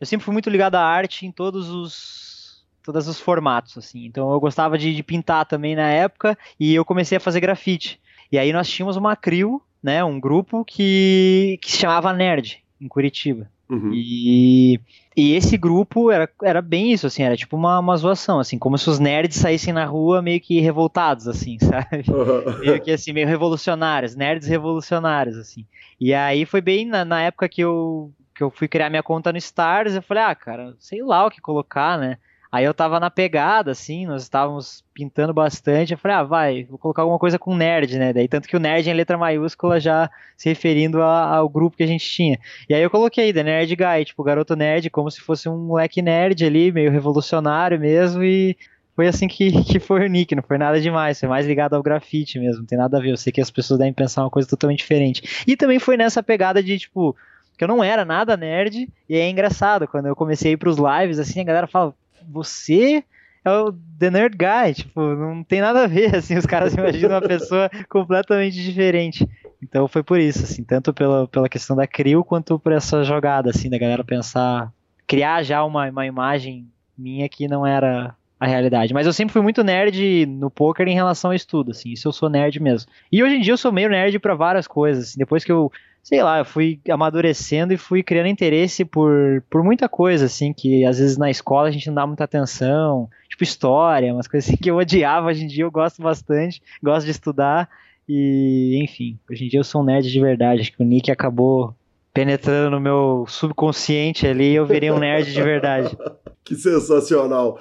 eu sempre fui muito ligado à arte em todos os todos os formatos, assim. Então eu gostava de, de, pintar também na época e eu comecei a fazer grafite. E aí nós tínhamos uma crew, né, um grupo que, que se chamava Nerd, em Curitiba. Uhum. E, e esse grupo era, era bem isso, assim, era tipo uma, uma zoação, assim, como se os nerds saíssem na rua meio que revoltados, assim, sabe? Uhum. Meio que assim, meio revolucionários, nerds revolucionários, assim. E aí foi bem na, na época que eu, que eu fui criar minha conta no Stars, eu falei, ah, cara, sei lá o que colocar, né? Aí eu tava na pegada, assim, nós estávamos pintando bastante. Eu falei, ah, vai, vou colocar alguma coisa com nerd, né? Daí, tanto que o nerd em letra maiúscula já se referindo a, ao grupo que a gente tinha. E aí eu coloquei The Nerd Guy, tipo, garoto nerd, como se fosse um moleque nerd ali, meio revolucionário mesmo, e foi assim que, que foi o nick, não foi nada demais, foi mais ligado ao grafite mesmo, não tem nada a ver. Eu sei que as pessoas devem pensar uma coisa totalmente diferente. E também foi nessa pegada de, tipo, que eu não era nada nerd, e é engraçado, quando eu comecei a ir pros lives, assim, a galera fala, você é o The Nerd Guy, tipo, não tem nada a ver, assim, os caras imaginam uma pessoa completamente diferente. Então foi por isso, assim, tanto pela, pela questão da CRIO, quanto por essa jogada, assim, da galera pensar, criar já uma, uma imagem minha que não era a realidade. Mas eu sempre fui muito nerd no poker em relação ao estudo, assim, isso eu sou nerd mesmo. E hoje em dia eu sou meio nerd para várias coisas, assim, depois que eu sei lá, eu fui amadurecendo e fui criando interesse por, por muita coisa, assim, que às vezes na escola a gente não dá muita atenção, tipo história, umas coisas assim que eu odiava, hoje em dia eu gosto bastante, gosto de estudar, e enfim, hoje em dia eu sou um nerd de verdade, acho que o Nick acabou penetrando no meu subconsciente ali e eu virei um nerd de verdade. que sensacional.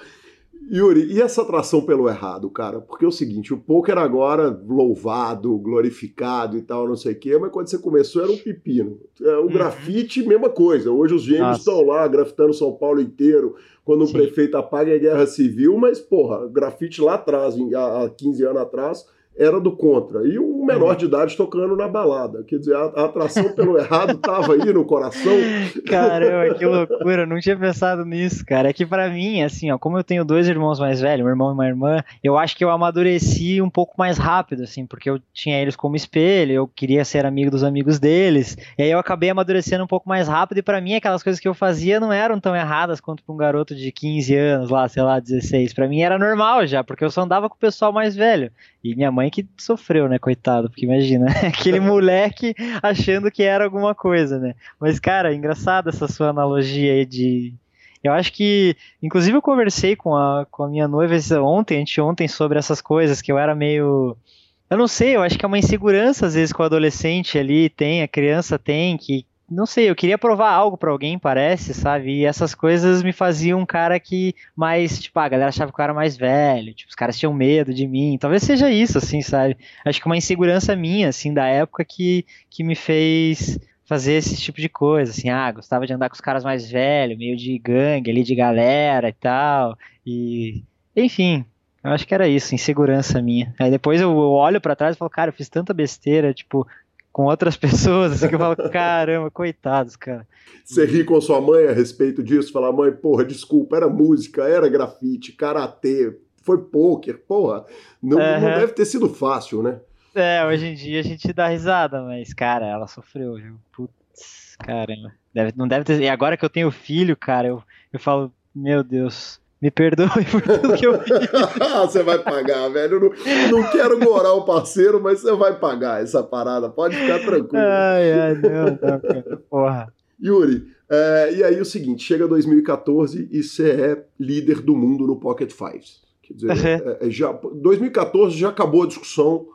Yuri, e essa atração pelo errado, cara? Porque é o seguinte, o poker agora louvado, glorificado e tal, não sei o quê, mas quando você começou era um pepino. É, o uhum. grafite, mesma coisa. Hoje os gêmeos estão lá grafitando São Paulo inteiro, quando Sim. o prefeito apaga a guerra civil, mas, porra, grafite lá atrás, há 15 anos atrás, era do contra. E um menor uhum. de idade tocando na balada. Quer dizer, a, a atração pelo errado tava aí no coração. Caramba, que loucura. Eu não tinha pensado nisso, cara. É que para mim, assim, ó, como eu tenho dois irmãos mais velhos, um irmão e uma irmã, eu acho que eu amadureci um pouco mais rápido, assim, porque eu tinha eles como espelho, eu queria ser amigo dos amigos deles. E aí eu acabei amadurecendo um pouco mais rápido. E para mim, aquelas coisas que eu fazia não eram tão erradas quanto pra um garoto de 15 anos, lá, sei lá, 16. Para mim era normal já, porque eu só andava com o pessoal mais velho. E minha mãe mãe que sofreu, né, coitado, porque imagina, aquele moleque achando que era alguma coisa, né? Mas, cara, engraçado essa sua analogia aí de. Eu acho que, inclusive, eu conversei com a, com a minha noiva ontem, anteontem, sobre essas coisas, que eu era meio. Eu não sei, eu acho que é uma insegurança, às vezes, que o adolescente ali tem, a criança tem, que, não sei, eu queria provar algo para alguém, parece, sabe? E essas coisas me faziam um cara que mais, tipo, a galera achava que eu era mais velho, tipo, os caras tinham medo de mim. Talvez seja isso, assim, sabe? Acho que uma insegurança minha, assim, da época que, que me fez fazer esse tipo de coisa, assim, ah, gostava de andar com os caras mais velhos, meio de gangue ali, de galera e tal. E, enfim, eu acho que era isso, insegurança minha. Aí depois eu olho para trás e falo, cara, eu fiz tanta besteira, tipo, com outras pessoas, assim, que eu falo, caramba, coitados, cara. Você ri com sua mãe a respeito disso? Falar, mãe, porra, desculpa, era música, era grafite, karatê, foi pôquer, porra. Não, uhum. não deve ter sido fácil, né? É, hoje em dia a gente dá risada, mas, cara, ela sofreu, viu? Putz, caramba. Deve, não deve ter. E agora que eu tenho filho, cara, eu, eu falo, meu Deus. Me perdoe por tudo que eu fiz. você vai pagar, velho. Eu não, não quero gorar o parceiro, mas você vai pagar essa parada. Pode ficar tranquilo. Ai, ai, não, não, cara. Porra. Yuri, é, e aí o seguinte, chega 2014 e você é líder do mundo no Pocket Fives. Quer dizer, uhum. é, já, 2014 já acabou a discussão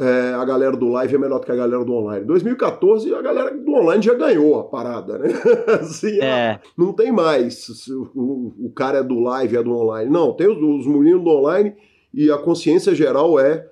é, a galera do live é melhor do que a galera do online. 2014, a galera do online já ganhou a parada, né? assim, é. Não tem mais o, o, cara é do live, é do online. Não, tem os, os meninos do online e a consciência geral é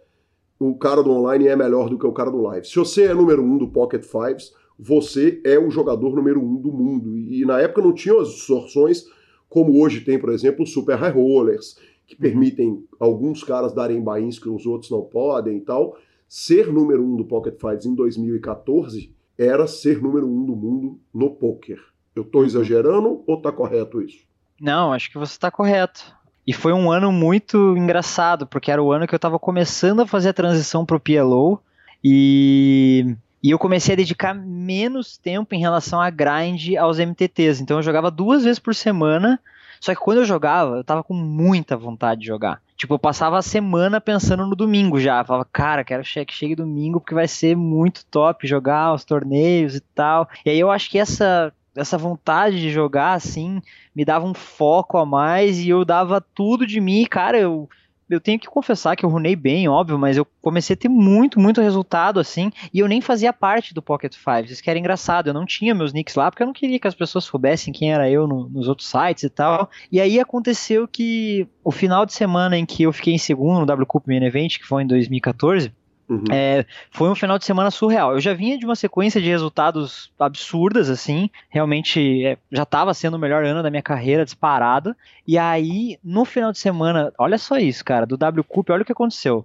o cara do online é melhor do que o cara do live. Se você é número um do Pocket Fives, você é o jogador número um do mundo. E, e na época não tinham as distorções como hoje tem, por exemplo, os Super High Rollers, que uhum. permitem alguns caras darem bains que os outros não podem e tal ser número um do Pocket Fights em 2014 era ser número um do mundo no poker. Eu estou exagerando ou está correto isso? Não, acho que você está correto. E foi um ano muito engraçado, porque era o ano que eu estava começando a fazer a transição para o PLO e, e eu comecei a dedicar menos tempo em relação a grind aos MTTs. Então eu jogava duas vezes por semana, só que quando eu jogava, eu tava com muita vontade de jogar. Tipo, eu passava a semana pensando no domingo já. Eu falava, cara, quero que chegue domingo porque vai ser muito top jogar os torneios e tal. E aí eu acho que essa essa vontade de jogar assim me dava um foco a mais e eu dava tudo de mim, cara, eu eu tenho que confessar que eu runei bem, óbvio, mas eu comecei a ter muito, muito resultado assim, e eu nem fazia parte do Pocket Five. Isso que era engraçado, eu não tinha meus nicks lá, porque eu não queria que as pessoas soubessem quem era eu no, nos outros sites e tal. E aí aconteceu que o final de semana em que eu fiquei em segundo no WCUP Main Event, que foi em 2014, Uhum. É, foi um final de semana surreal. Eu já vinha de uma sequência de resultados absurdas, assim. Realmente é, já estava sendo o melhor ano da minha carreira, disparado. E aí, no final de semana, olha só isso, cara, do W Cup, olha o que aconteceu.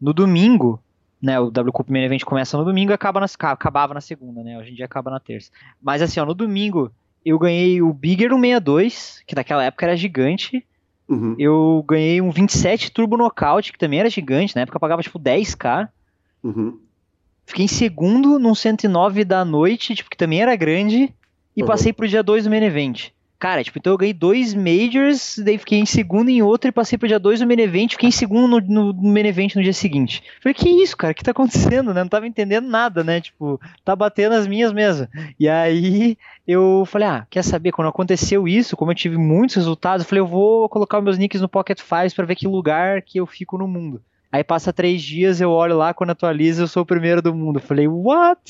No domingo, né, o W Cup Main Event começa no domingo e acaba na, acabava na segunda, né? Hoje em dia acaba na terça. Mas assim, ó, no domingo eu ganhei o Bigger 162, que naquela época era gigante. Uhum. Eu ganhei um 27 Turbo Knockout, que também era gigante, na época eu pagava tipo 10k. Uhum. Fiquei em segundo num 109 da noite, tipo, que também era grande, e uhum. passei pro dia 2 do main event. Cara, tipo, então eu ganhei dois Majors, daí fiquei em segundo em outro e passei pro dia 2 do main event, fiquei em segundo no, no main event no dia seguinte. Falei, que isso, cara, o que tá acontecendo, né? Não tava entendendo nada, né? Tipo, tá batendo as minhas mesmo. E aí eu falei, ah, quer saber, quando aconteceu isso, como eu tive muitos resultados, eu falei, eu vou colocar meus nicks no Pocket Fives para ver que lugar que eu fico no mundo. Aí passa três dias, eu olho lá, quando atualiza, eu sou o primeiro do mundo. falei, what?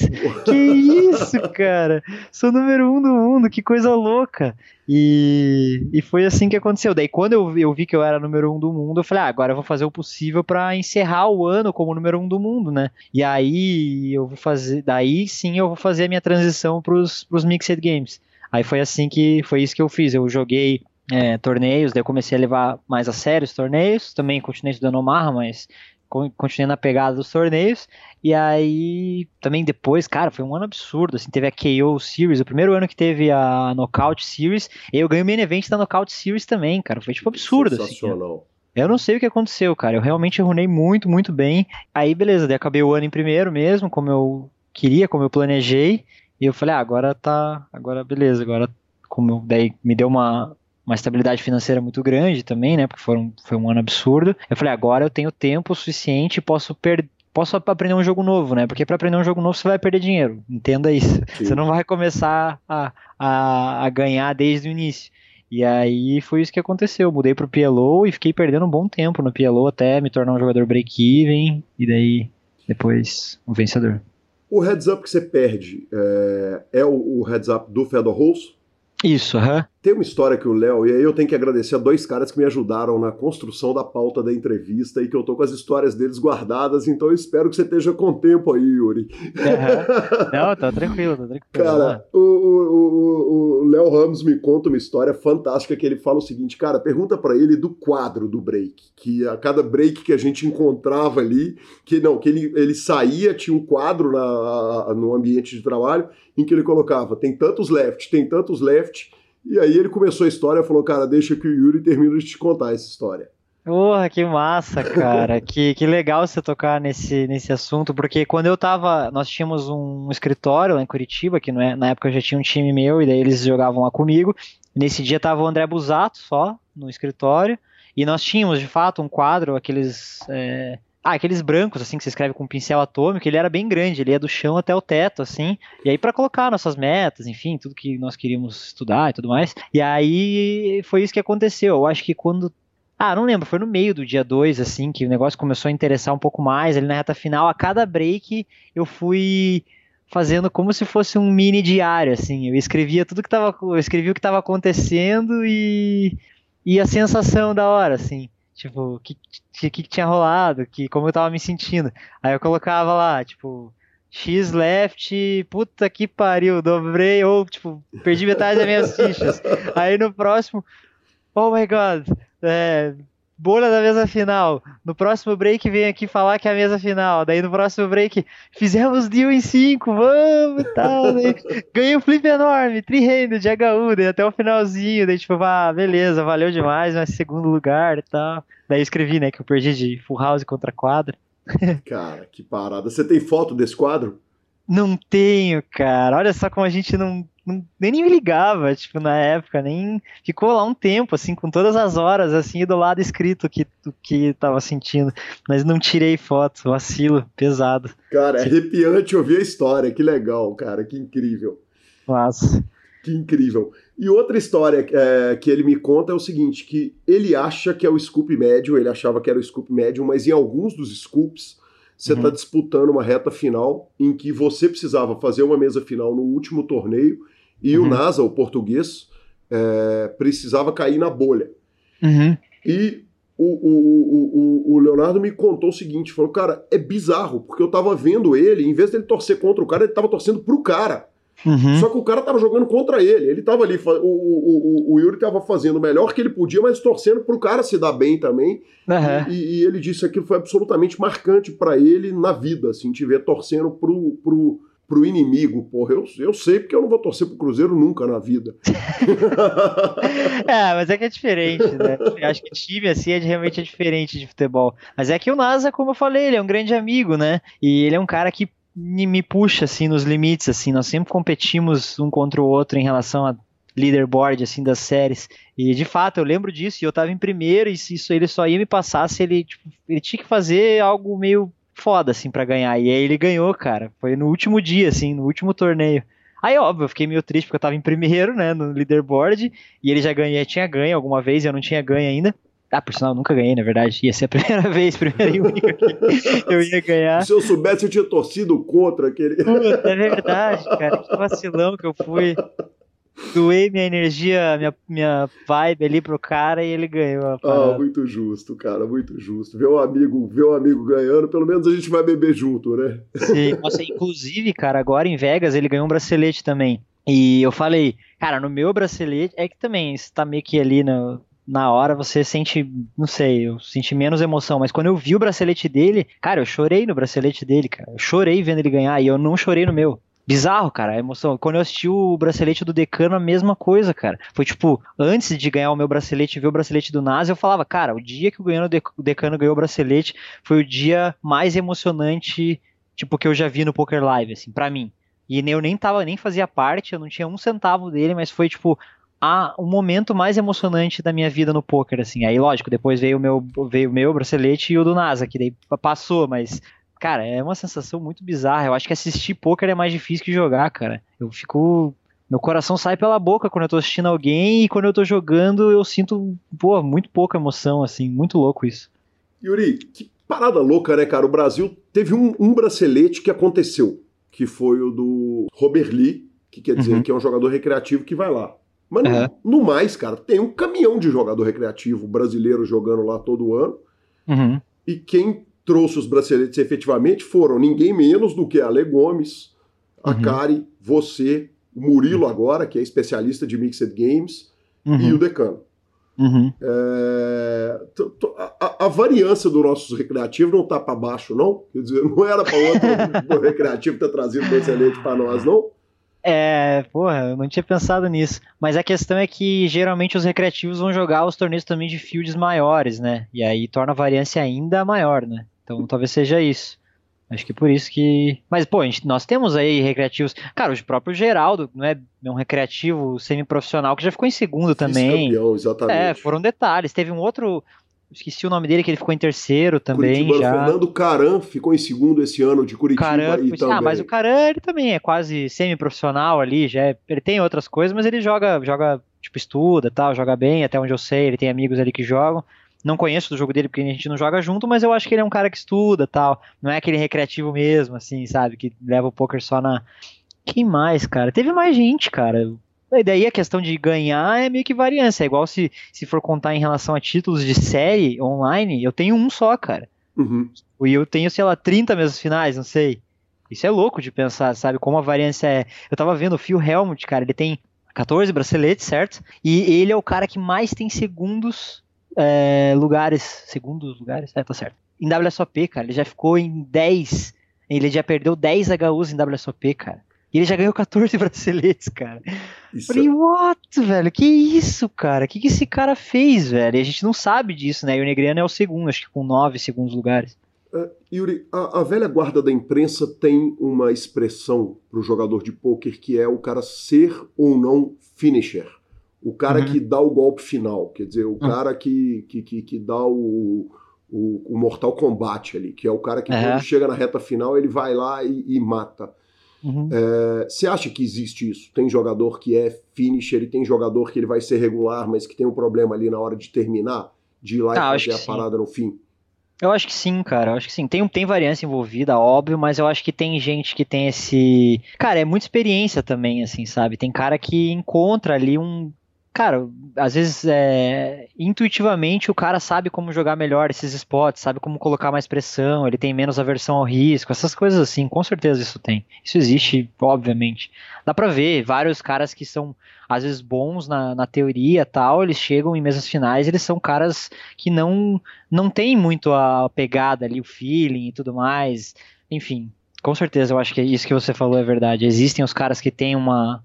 que isso, cara? Sou o número um do mundo, que coisa louca. E, e foi assim que aconteceu. Daí, quando eu, eu vi que eu era número um do mundo, eu falei, ah, agora eu vou fazer o possível para encerrar o ano como número um do mundo, né? E aí eu vou fazer, daí sim eu vou fazer a minha transição pros, pros Mixed Games. Aí foi assim que foi isso que eu fiz. Eu joguei é, torneios, daí eu comecei a levar mais a sério os torneios, também continuei estudando Omaha, mas continuei na pegada dos torneios, e aí também depois, cara, foi um ano absurdo, assim, teve a KO Series, o primeiro ano que teve a Knockout Series, eu ganhei o main event da Knockout Series também, cara, foi tipo absurdo. Sensacional. Assim, eu não sei o que aconteceu, cara, eu realmente runei muito, muito bem, aí beleza, daí acabei o ano em primeiro mesmo, como eu queria, como eu planejei, e eu falei, ah, agora tá, agora beleza, agora como eu, daí me deu uma uma estabilidade financeira muito grande também, né? Porque foram, foi um ano absurdo. Eu falei, agora eu tenho tempo suficiente e posso perder posso aprender um jogo novo, né? Porque para aprender um jogo novo você vai perder dinheiro. Entenda isso. Sim. Você não vai começar a, a, a, ganhar desde o início. E aí foi isso que aconteceu. Eu mudei pro PLO e fiquei perdendo um bom tempo no PLO até me tornar um jogador break-even. E daí, depois, um vencedor. O heads up que você perde é, é o, o heads up do Fedor Rose? Isso, aham. Uhum. Tem uma história que o Léo, e aí eu tenho que agradecer a dois caras que me ajudaram na construção da pauta da entrevista e que eu tô com as histórias deles guardadas, então eu espero que você esteja com tempo aí, Yuri. Uhum. Não, tá tranquilo, tá tranquilo. Cara, o Léo Ramos me conta uma história fantástica que ele fala o seguinte, cara, pergunta para ele do quadro do break, que a cada break que a gente encontrava ali, que não, que ele, ele saía, tinha um quadro na, no ambiente de trabalho em que ele colocava, tem tantos left, tem tantos left, e aí ele começou a história e falou, cara, deixa que o Yuri termine de te contar essa história. Porra, que massa, cara. que, que legal você tocar nesse, nesse assunto, porque quando eu tava. Nós tínhamos um escritório lá em Curitiba, que não é, na época eu já tinha um time meu, e daí eles jogavam lá comigo. Nesse dia tava o André Busato só no escritório, e nós tínhamos de fato um quadro, aqueles. É, ah, aqueles brancos, assim, que você escreve com pincel atômico, ele era bem grande, ele ia do chão até o teto, assim. E aí, para colocar nossas metas, enfim, tudo que nós queríamos estudar e tudo mais. E aí foi isso que aconteceu. Eu acho que quando. Ah, não lembro, foi no meio do dia 2, assim, que o negócio começou a interessar um pouco mais. Ali na reta final, a cada break, eu fui fazendo como se fosse um mini diário, assim. Eu escrevia tudo que tava. Eu escrevia o que estava acontecendo e. E a sensação da hora, assim. Tipo, o que, que, que tinha rolado, que, como eu tava me sentindo. Aí eu colocava lá, tipo, X left, puta que pariu, dobrei, ou, tipo, perdi metade das minhas fichas. Aí no próximo, oh my god, é, bolha da mesa final. No próximo break vem aqui falar que é a mesa final. Daí no próximo break, fizemos deal em 5, vamos e tal. ganhei um flip enorme, tri-handed de HU, daí até o finalzinho. Daí tipo, ah, beleza, valeu demais, mas segundo lugar e tal. Daí escrevi, né, que eu perdi de full house contra quadra. Cara, que parada. Você tem foto desse quadro? Não tenho, cara. Olha só como a gente não, nem me ligava, tipo, na época, nem ficou lá um tempo, assim, com todas as horas, assim, do lado escrito que, que tava sentindo. Mas não tirei foto, vacilo, pesado. Cara, é arrepiante ouvir a história, que legal, cara, que incrível. Nossa. Que incrível. E outra história é, que ele me conta é o seguinte, que ele acha que é o scoop médio, ele achava que era o scoop médio, mas em alguns dos scoops você está uhum. disputando uma reta final em que você precisava fazer uma mesa final no último torneio e uhum. o NASA, o português, é, precisava cair na bolha. Uhum. E o, o, o, o, Leonardo me contou o seguinte: falou, cara, é bizarro, porque eu tava vendo ele, em vez dele torcer contra o cara, ele tava torcendo pro cara. Uhum. Só que o cara tava jogando contra ele. Ele tava ali, o, o, o, Yuri tava fazendo o melhor que ele podia, mas torcendo pro cara se dar bem também. Uhum. E, e, ele disse que aquilo foi absolutamente marcante para ele na vida, assim, te ver torcendo pro, pro, pro inimigo. Porra, eu, eu sei porque eu não vou torcer pro Cruzeiro nunca na vida. é, mas é que é diferente, né? Acho que time assim é realmente é diferente de futebol. Mas é que o NASA, como eu falei, ele é um grande amigo, né? E ele é um cara que me puxa assim nos limites assim nós sempre competimos um contra o outro em relação a leaderboard assim das séries e de fato eu lembro disso e eu tava em primeiro e isso ele só ia me passar se ele tipo, ele tinha que fazer algo meio foda assim para ganhar e aí ele ganhou cara foi no último dia assim no último torneio Aí, óbvio, eu fiquei meio triste porque eu tava em primeiro, né, no leaderboard, e ele já ganhou, tinha ganho alguma vez, e eu não tinha ganho ainda. Ah, por sinal, eu nunca ganhei, na verdade. Ia ser a primeira vez, primeira e única que eu ia ganhar. Se eu soubesse, eu tinha torcido contra aquele. Puta, é verdade, cara. Que vacilão que eu fui. Doei minha energia, minha, minha vibe ali pro cara e ele ganhou. Ah, muito justo, cara, muito justo. Ver um amigo, ver um amigo ganhando, pelo menos a gente vai beber junto, né? Sim, nossa, inclusive, cara, agora em Vegas ele ganhou um bracelete também. E eu falei, cara, no meu bracelete, é que também está meio que ali no, na hora você sente, não sei, eu senti menos emoção, mas quando eu vi o bracelete dele, cara, eu chorei no bracelete dele, cara. Eu chorei vendo ele ganhar e eu não chorei no meu. Bizarro, cara, a emoção. Quando eu assisti o bracelete do Decano, a mesma coisa, cara. Foi tipo, antes de ganhar o meu bracelete e ver o bracelete do NASA, eu falava, cara, o dia que o Decano ganhou o bracelete foi o dia mais emocionante, tipo, que eu já vi no Poker Live, assim, para mim. E eu nem tava, nem fazia parte, eu não tinha um centavo dele, mas foi tipo, a, o momento mais emocionante da minha vida no poker, assim. Aí, lógico, depois veio o meu, veio o meu bracelete e o do NASA, que daí passou, mas cara, é uma sensação muito bizarra. Eu acho que assistir poker é mais difícil que jogar, cara. Eu fico meu coração sai pela boca quando eu tô assistindo alguém e quando eu tô jogando eu sinto, pô, muito pouca emoção, assim, muito louco isso. Yuri, que parada louca, né, cara? O Brasil teve um, um bracelete que aconteceu, que foi o do Robert Lee, que quer dizer uhum. que é um jogador recreativo que vai lá. Mas uhum. no, no, mais, cara, tem um caminhão de jogador recreativo brasileiro jogando lá todo ano. Uhum. E quem trouxe os braceletes efetivamente foram ninguém menos do que a Ale Gomes, a uhum. Kari, você, o Murilo agora, que é especialista de Mixed Games, uhum. e o Decano. Uhum. É, a, a, variância dos nossos recreativos não está para baixo, não? Quer dizer, não era para outro recreativo ter trazido bracelete para nós, não? É, porra, eu não tinha pensado nisso. Mas a questão é que geralmente os recreativos vão jogar os torneios também de fields maiores, né? E aí torna a variância ainda maior, né? Então talvez seja isso. Acho que por isso que. Mas, pô, gente, nós temos aí recreativos. Cara, o próprio Geraldo, não é um recreativo semi-profissional que já ficou em segundo também. Campeão, exatamente. É, foram detalhes. Teve um outro. Esqueci o nome dele, que ele ficou em terceiro também. Curitiba, já. Fernando Caran ficou em segundo esse ano de Curitiba. Caran, e também. Ah, mas o Caran ele também é quase semi-profissional ali. Já é... ele tem outras coisas, mas ele joga, joga, tipo, estuda tal, joga bem, até onde eu sei. Ele tem amigos ali que jogam. Não conheço do jogo dele porque a gente não joga junto, mas eu acho que ele é um cara que estuda tal. Não é aquele recreativo mesmo, assim, sabe? Que leva o poker só na. Quem mais, cara? Teve mais gente, cara. E daí a questão de ganhar é meio que variância. É igual se, se for contar em relação a títulos de série online, eu tenho um só, cara. Uhum. E eu tenho, sei lá, 30 mesas finais, não sei. Isso é louco de pensar, sabe? Como a variância é. Eu tava vendo o Phil Helmut, cara, ele tem 14 braceletes, certo? E ele é o cara que mais tem segundos é, lugares, segundos lugares, é, tá certo. Em WSOP, cara, ele já ficou em 10, ele já perdeu 10 HUs em WSOP, cara. E ele já ganhou 14 braceletes, cara. Isso Falei, what, velho? Que isso, cara? O que, que esse cara fez, velho? E a gente não sabe disso, né? E o Negriano é o segundo, acho que com 9 segundos lugares. Uh, Yuri, a, a, velha guarda da imprensa tem uma expressão para o jogador de pôquer que é o cara ser ou não finisher o cara uhum. que dá o golpe final, quer dizer, o uhum. cara que, que, que, que dá o, o, o, Mortal Kombat ali, que é o cara que uhum. quando chega na reta final ele vai lá e, e mata. Uhum. É, você acha que existe isso? Tem jogador que é finisher e tem jogador que ele vai ser regular, mas que tem um problema ali na hora de terminar, de ir lá ah, e fazer a sim. parada no fim? Eu acho que sim, cara. Eu acho que sim. Tem, tem variância envolvida, óbvio, mas eu acho que tem gente que tem esse. Cara, é muita experiência também, assim, sabe? Tem cara que encontra ali um cara, às vezes é, intuitivamente o cara sabe como jogar melhor esses spots, sabe como colocar mais pressão, ele tem menos aversão ao risco, essas coisas assim, com certeza isso tem. Isso existe, obviamente. Dá pra ver vários caras que são às vezes bons na, na teoria tal, eles chegam em mesas finais, eles são caras que não não tem muito a pegada ali, o feeling e tudo mais. Enfim, com certeza eu acho que isso que você falou é verdade. Existem os caras que têm uma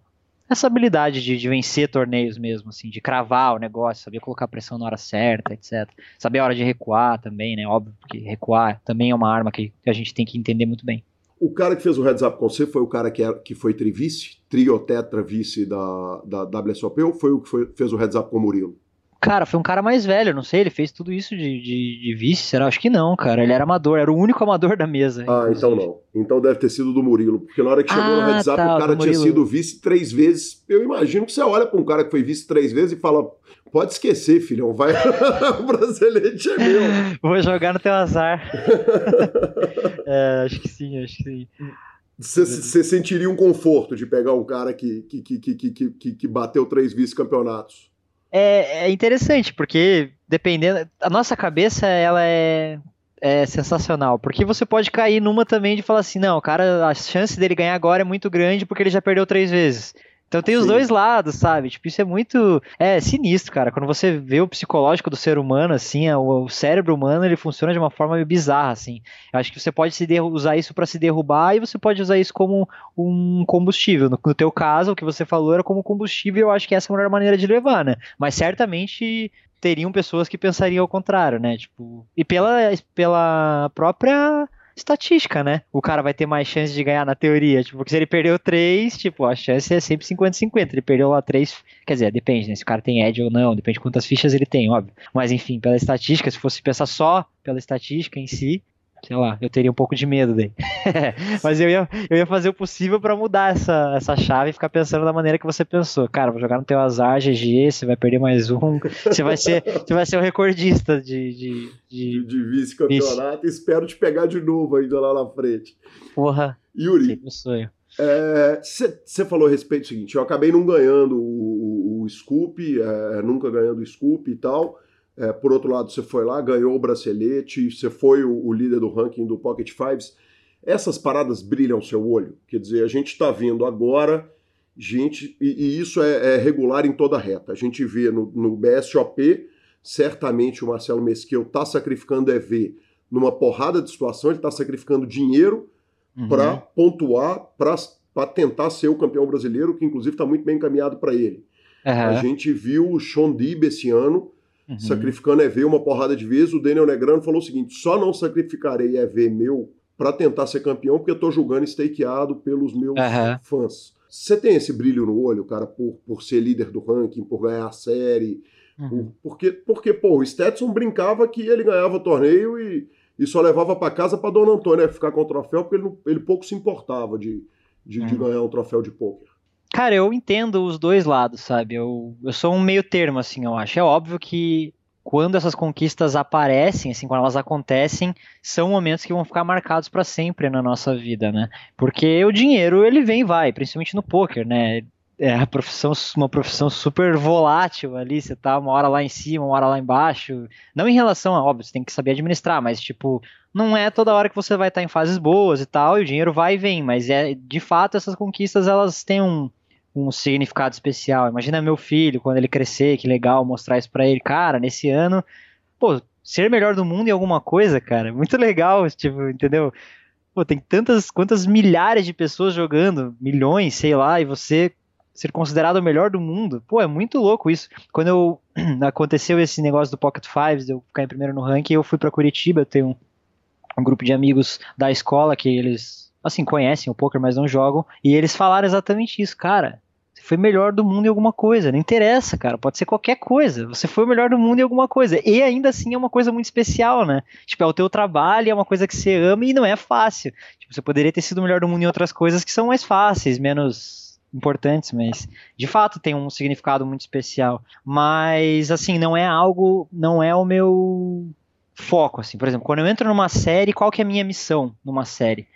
essa habilidade de, de, vencer torneios mesmo, assim, de cravar o negócio, saber colocar pressão na hora certa, etc. Saber a hora de recuar também, né? Óbvio que recuar também é uma arma que, a gente tem que entender muito bem. O cara que fez o heads up com você foi o cara que, era, que foi trivice, triotetra vice da, da WSOP ou foi o que foi, fez o heads up com o Murilo? Cara, foi um cara mais velho, não sei, ele fez tudo isso de, de, de vice, será? Acho que não, cara. Ele era amador, era o único amador da mesa. Ah, então não. Então deve ter sido do Murilo. Porque na hora que chegou ah, no up, tá, o cara tinha sido vice três vezes. Eu imagino que você olha para um cara que foi vice três vezes e fala: pode esquecer, filhão, vai. o bracelete é meu. Vou jogar no teu azar. é, acho que sim, acho que sim. Você sentiria um conforto de pegar um cara que, que, que, que, que, que bateu três vice-campeonatos? É, é interessante, porque dependendo. A nossa cabeça, ela é, é sensacional. Porque você pode cair numa também de falar assim, não, cara, a chance dele ganhar agora é muito grande porque ele já perdeu três vezes. Então tem os Sim. dois lados, sabe? Tipo, isso é muito. É sinistro, cara. Quando você vê o psicológico do ser humano, assim, é, o, o cérebro humano, ele funciona de uma forma bizarra, assim. Eu acho que você pode usar isso para se derrubar e você pode usar isso como um combustível. No, no teu caso, o que você falou era como combustível, eu acho que essa é a melhor maneira de levar, né? Mas certamente teriam pessoas que pensariam ao contrário, né? Tipo, e pela, pela própria estatística, né? O cara vai ter mais chance de ganhar na teoria. Tipo, porque se ele perdeu três, tipo, a chance é sempre 50-50. Ele perdeu lá três. Quer dizer, depende, né? Se o cara tem edge ou não, depende de quantas fichas ele tem, óbvio. Mas enfim, pela estatística, se fosse pensar só pela estatística em si, sei lá, eu teria um pouco de medo dele. Mas eu ia, eu ia fazer o possível para mudar essa, essa chave e ficar pensando da maneira que você pensou. Cara, vou jogar no teu azar, GG, você vai perder mais um. Você vai ser, você vai ser o recordista de, de, de... de vice-campeonato. Vice. Espero te pegar de novo ainda lá na frente. Porra. Yuri. sonho. Você é, falou a respeito do seguinte: eu acabei não ganhando o, o, o Scoop, é, nunca ganhando o Scoop e tal. É, por outro lado, você foi lá, ganhou o bracelete, você foi o, o líder do ranking do Pocket Fives. Essas paradas brilham seu olho. Quer dizer, a gente está vendo agora, gente, e, e isso é, é, regular em toda a reta. A gente vê no, no BSOP, certamente o Marcelo Mesquil está sacrificando EV numa porrada de situação, ele está sacrificando dinheiro uhum. para pontuar, para tentar ser o campeão brasileiro, que inclusive está muito bem encaminhado para ele. Uhum. A gente viu o Sean Dib esse ano Uhum. Sacrificando EV uma porrada de vezes. O Daniel Negrano falou o seguinte: só não sacrificarei EV meu para tentar ser campeão, porque eu tô julgando stakeado pelos meus uhum. fãs. Você tem esse brilho no olho, cara, por, por ser líder do ranking, por ganhar a série. Uhum. porque, porque, pô, o Stetson brincava que ele ganhava o torneio e, e só levava para casa para Dona Antônia ficar com o troféu, porque ele, ele pouco se importava de, de, uhum. de ganhar um troféu de pôquer. Cara, eu entendo os dois lados, sabe? Eu, eu sou um meio termo, assim, eu acho. É óbvio que quando essas conquistas aparecem, assim, quando elas acontecem, são momentos que vão ficar marcados para sempre na nossa vida, né? Porque o dinheiro, ele vem e vai, principalmente no poker, né? É a profissão, uma profissão super volátil ali, você tá uma hora lá em cima, uma hora lá embaixo. Não em relação a, óbvio, você tem que saber administrar, mas tipo, não é toda hora que você vai estar tá em fases boas e tal, e o dinheiro vai e vem, mas é de fato essas conquistas elas têm um, um significado especial. Imagina meu filho, quando ele crescer, que legal mostrar isso para ele. Cara, nesse ano, pô, ser melhor do mundo em alguma coisa, cara, muito legal, tipo, entendeu? Pô, tem tantas, quantas milhares de pessoas jogando, milhões, sei lá, e você ser considerado o melhor do mundo. Pô, é muito louco isso. Quando eu aconteceu esse negócio do Pocket Fives, eu ficar em primeiro no ranking, eu fui para Curitiba, eu tenho um, um grupo de amigos da escola que eles assim, conhecem o poker, mas não jogam, e eles falaram exatamente isso, cara. Você foi melhor do mundo em alguma coisa, não interessa, cara, pode ser qualquer coisa. Você foi o melhor do mundo em alguma coisa. E ainda assim é uma coisa muito especial, né? Tipo, é o teu trabalho, é uma coisa que você ama e não é fácil. Tipo, você poderia ter sido o melhor do mundo em outras coisas que são mais fáceis, menos importantes, mas de fato tem um significado muito especial. Mas assim, não é algo, não é o meu foco assim. Por exemplo, quando eu entro numa série, qual que é a minha missão numa série?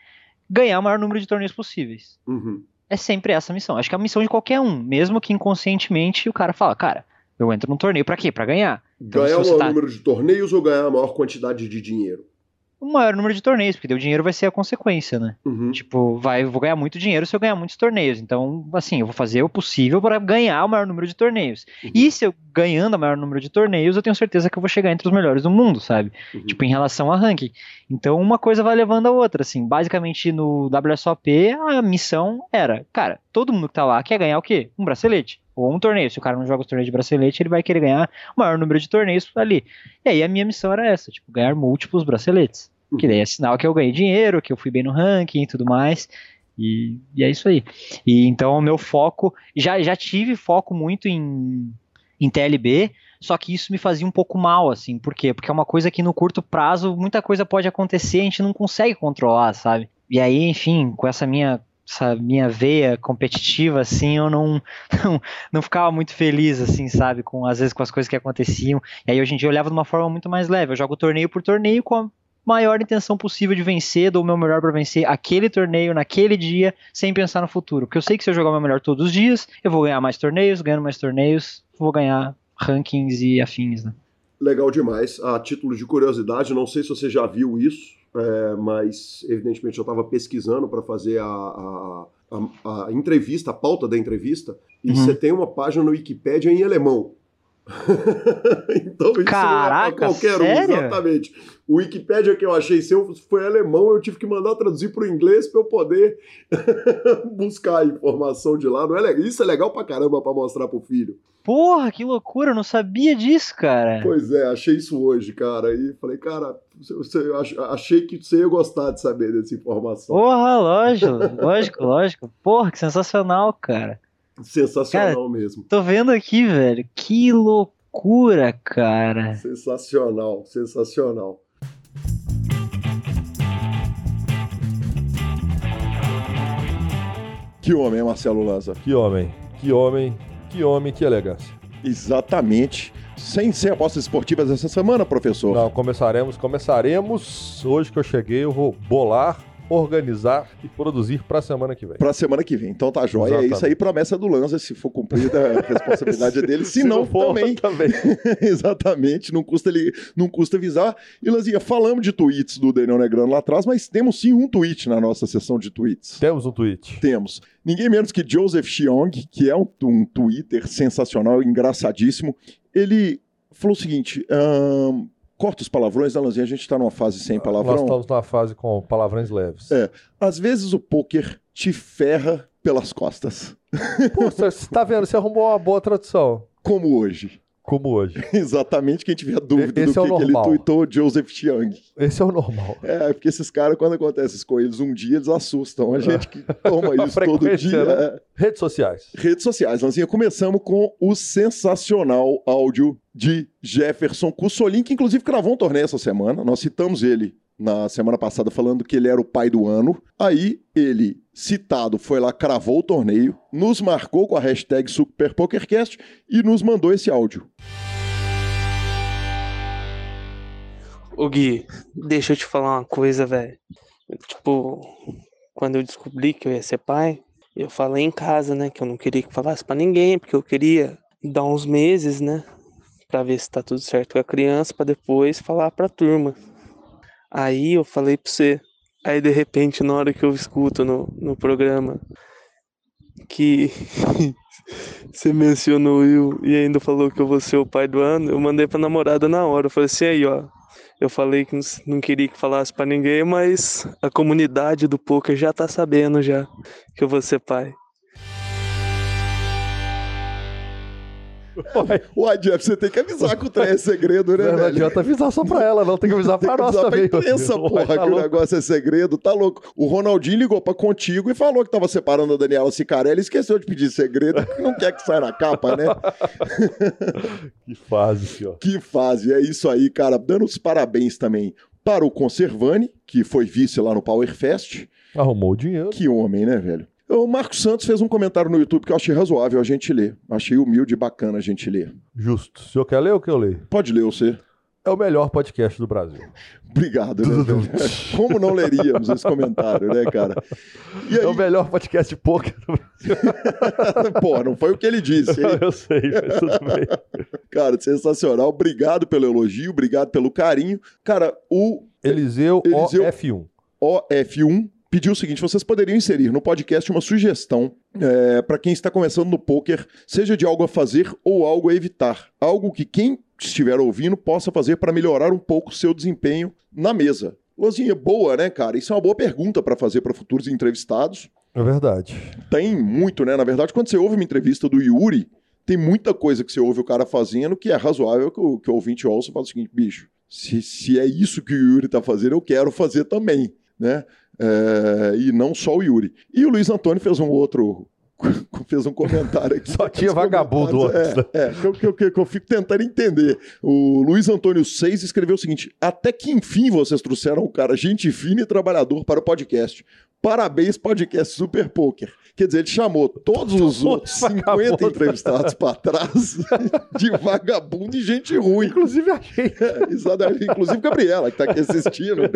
Ganhar o maior número de torneios possíveis. Uhum. É sempre essa a missão. Acho que é a missão de qualquer um, mesmo que inconscientemente o cara fala, cara, eu entro num torneio para quê? Para ganhar. Então, ganhar o maior tá... número de torneios ou ganhar a maior quantidade de dinheiro? O maior número de torneios, porque o dinheiro vai ser a consequência, né? Uhum. Tipo, vai, vou ganhar muito dinheiro se eu ganhar muitos torneios. Então, assim, eu vou fazer o possível para ganhar o maior número de torneios. Uhum. E se eu ganhando o maior número de torneios, eu tenho certeza que eu vou chegar entre os melhores do mundo, sabe? Uhum. Tipo, em relação a ranking. Então, uma coisa vai levando a outra, assim. Basicamente, no WSOP, a missão era, cara, todo mundo que tá lá quer ganhar o quê? Um bracelete ou um torneio. Se o cara não joga os torneios de bracelete, ele vai querer ganhar o maior número de torneios ali. E aí a minha missão era essa, tipo, ganhar múltiplos braceletes. Que daí é sinal que eu ganhei dinheiro, que eu fui bem no ranking e tudo mais. E, e é isso aí. E então o meu foco. Já, já tive foco muito em, em TLB, só que isso me fazia um pouco mal, assim. Por quê? Porque é uma coisa que no curto prazo muita coisa pode acontecer, a gente não consegue controlar, sabe? E aí, enfim, com essa minha essa minha veia competitiva, assim, eu não, não, não ficava muito feliz, assim, sabe, com às vezes com as coisas que aconteciam. E aí hoje em dia eu olhava de uma forma muito mais leve. Eu jogo torneio por torneio com maior intenção possível de vencer, dou o meu melhor para vencer aquele torneio naquele dia, sem pensar no futuro. Porque eu sei que se eu jogar o meu melhor todos os dias, eu vou ganhar mais torneios, ganhando mais torneios, vou ganhar rankings e afins, né? Legal demais. A título de curiosidade, não sei se você já viu isso, é, mas evidentemente eu estava pesquisando para fazer a, a, a, a, entrevista, a pauta da entrevista, e uhum. você tem uma página no Wikipedia em alemão. então isso Caraca, não é qualquer sério? um, exatamente. O Wikipedia que eu achei seu foi alemão, eu tive que mandar traduzir para o inglês para eu poder buscar a informação de lá. Não é legal? Isso é legal pra caramba para mostrar pro filho. Porra, que loucura, eu não sabia disso, cara. Pois é, achei isso hoje, cara. E falei, cara, você, achei que você ia gostar de saber dessa informação. Porra, lógico, lógico, lógico. Porra, que sensacional, cara. Sensacional mesmo. Tô vendo aqui, velho. Que loucura, cara. Sensacional, sensacional. Que homem, hein, Marcelo Lanza? Que homem, que homem, que homem, que elegância. Exatamente. Sem ser apostas esportivas essa semana, professor? Não, começaremos, começaremos. Hoje que eu cheguei, eu vou bolar, organizar e produzir pra semana que vem. Pra semana que vem. Então tá jóia. É Exatamente. isso aí, promessa do Lanza. Se for cumprida, a responsabilidade é dele. Se, Se não, for, também. também. Exatamente, não custa, ele, não custa avisar. E Lanzinha, falamos de tweets do Daniel Negrano lá atrás, mas temos sim um tweet na nossa sessão de tweets. Temos um tweet. Temos. Ninguém menos que Joseph Chiong, que é um, um Twitter sensacional, engraçadíssimo. Ele falou o seguinte: corta os palavrões, né, Lanzinha? A gente tá numa fase sem Nós palavrão. estamos numa fase com palavrões leves. É. Às vezes o poker te ferra pelas costas, Pô, você tá vendo? Você arrumou uma boa tradução. como hoje. Como hoje. Exatamente quem tiver dúvida Esse do é que, que ele tweetou, Joseph Chiang. Esse é o normal. É, porque esses caras, quando acontece isso com eles um dia, eles assustam. A gente que toma isso todo dia. né? Redes sociais. Redes sociais, Lanzinha. Começamos com o sensacional áudio de Jefferson Cussolin, que inclusive cravou um torneio essa semana. Nós citamos ele na semana passada falando que ele era o pai do ano. Aí ele, citado, foi lá, cravou o torneio, nos marcou com a hashtag SuperPokerCast e nos mandou esse áudio. Ô Gui, deixa eu te falar uma coisa, velho. Tipo, quando eu descobri que eu ia ser pai, eu falei em casa, né, que eu não queria que falasse pra ninguém, porque eu queria dar uns meses, né, pra ver se tá tudo certo com a criança, pra depois falar pra turma. Aí eu falei pra você. Aí de repente, na hora que eu escuto no, no programa que você mencionou eu e ainda falou que eu vou ser o pai do ano, eu mandei pra namorada na hora. Eu falei assim, aí ó, eu falei que não queria que falasse pra ninguém, mas a comunidade do poker já tá sabendo já que eu vou ser pai. Uai, Jeff, você tem que avisar que o trem é segredo, né, Não, não velho? adianta avisar só pra ela, não. Tem que avisar Tem pra que nós avisar pra também. imprensa, porra, tá que o louco. negócio é segredo, tá louco. O Ronaldinho ligou pra contigo e falou que tava separando a Daniela Cicarelli e esqueceu de pedir segredo, que não quer que saia na capa, né? Que fase, senhor. Que fase, é isso aí, cara. Dando os parabéns também para o Conservani, que foi vice lá no Power Fest. Arrumou o dinheiro. Que homem, né, velho? O Marcos Santos fez um comentário no YouTube que eu achei razoável a gente ler. Achei humilde e bacana a gente ler. Justo. O senhor quer ler ou que eu leio? Pode ler você. É o melhor podcast do Brasil. Obrigado, né? Como não leríamos esse comentário, né, cara? E É o aí, melhor podcast de poker do Brasil. pô, não foi o que ele disse, hein? Eu sei, mas tudo bem. Cara, sensacional. Obrigado pelo elogio, obrigado pelo carinho. Cara, o Eliseu, Eliseu- OF1. OF1 pediu o seguinte: vocês poderiam inserir no podcast uma sugestão para quem está começando no poker, seja de algo a fazer ou algo a evitar. Algo que quem estiver ouvindo possa fazer para melhorar um pouco o seu desempenho na mesa. Lozinha, boa, né, cara? Isso é uma boa pergunta para fazer para futuros entrevistados. É verdade. Tem muito, né? Na verdade, quando você ouve uma entrevista do Yuri, tem muita coisa que você ouve o cara fazendo que é razoável que o, que o ouvinte ouça e fala o seguinte, bicho, se, se é isso que o Yuri tá fazendo, eu quero fazer também, né? É, e não só o Yuri. E o Luiz Antônio fez um outro. fez um comentário aqui. Só tinha vagabundo antes, É, é que, eu- que eu- que eu- fico tentando entender. O Luiz Antônio 6 escreveu o seguinte: Até que enfim vocês trouxeram um cara gente fina e trabalhador para o podcast. Parabéns, podcast Super Poker. Quer dizer, ele chamou todos os outros 50 vagabundo. entrevistados para trás de vagabundo e gente ruim. Inclusive a gente. É. Inclusive Gabriela, que tá aqui assistindo, né?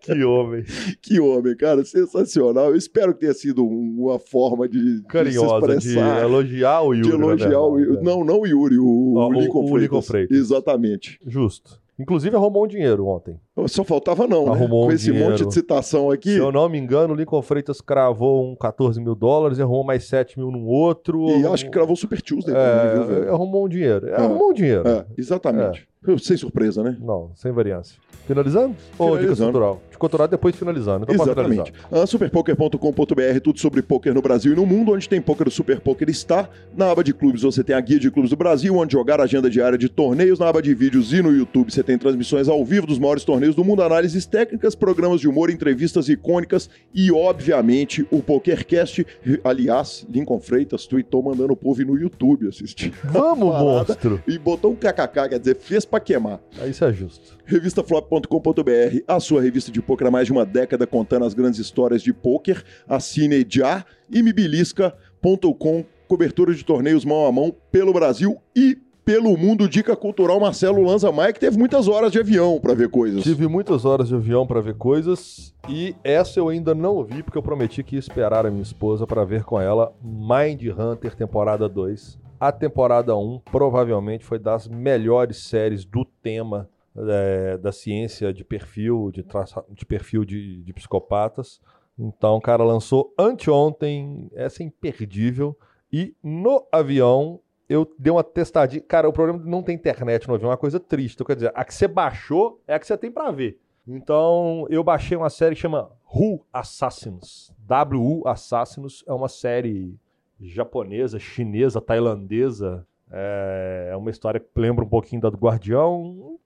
que homem. Que homem, cara, sensacional. Eu espero que tenha sido um- uma forma de, de Carinhosa se de expressar, elogiar o Yuri. de elogiar o na Yuri. né? Não, não o Yuri, o, o o- Lincoln o Freitas. Lincoln Freitas. Exatamente. Justo. Inclusive arrumou um dinheiro ontem. Só faltava não, né? Arrumou Com um esse dinheiro. monte de citação aqui. Se eu não me engano, o Lincoln Freitas cravou um 14 mil dólares arrumou mais 7 mil num outro. E acho que cravou o Super Tuesday também, viu, É, velho? arrumou um dinheiro. É, Arrumou um dinheiro. É, exatamente. Sem surpresa, né? Não, sem variância. Finalizando? Ou dica cultural? Dica cultural depois finalizando. Então Exatamente. finalizar. A superpoker.com.br, tudo sobre poker no Brasil e no mundo. Onde tem poker, o Super Poker está. Na aba de clubes você tem a guia de clubes do Brasil, onde jogar a agenda diária de torneios. Na aba de vídeos e no YouTube você tem transmissões ao vivo dos maiores torneios do mundo, análises técnicas, programas de humor, entrevistas icônicas e, obviamente, o PokerCast. Aliás, Lincoln Freitas tweetou mandando o povo ir no YouTube assistir. Vamos, monstro! E botou um kkk, quer dizer, fez pra queimar. Aí Isso é justo. Revistaflop.com.br, a sua revista de pôquer há mais de uma década contando as grandes histórias de pôquer. Assine já e mibilisca.com, cobertura de torneios mão a mão pelo Brasil e pelo mundo. Dica cultural Marcelo Lanza Maia, que teve muitas horas de avião pra ver coisas. Tive muitas horas de avião pra ver coisas e essa eu ainda não vi porque eu prometi que ia esperar a minha esposa pra ver com ela Mind Hunter temporada 2. A temporada 1 provavelmente foi das melhores séries do tema é, da ciência de perfil, de, traça- de perfil de, de psicopatas. Então, cara lançou anteontem, essa é imperdível. E no avião eu dei uma testadinha. Cara, o problema de não ter internet no avião é uma coisa triste. Então, quer dizer, a que você baixou é a que você tem pra ver. Então, eu baixei uma série que chama Who Assassins. W Assassinos é uma série japonesa, chinesa, tailandesa. É uma história que lembra um pouquinho da do Guardião.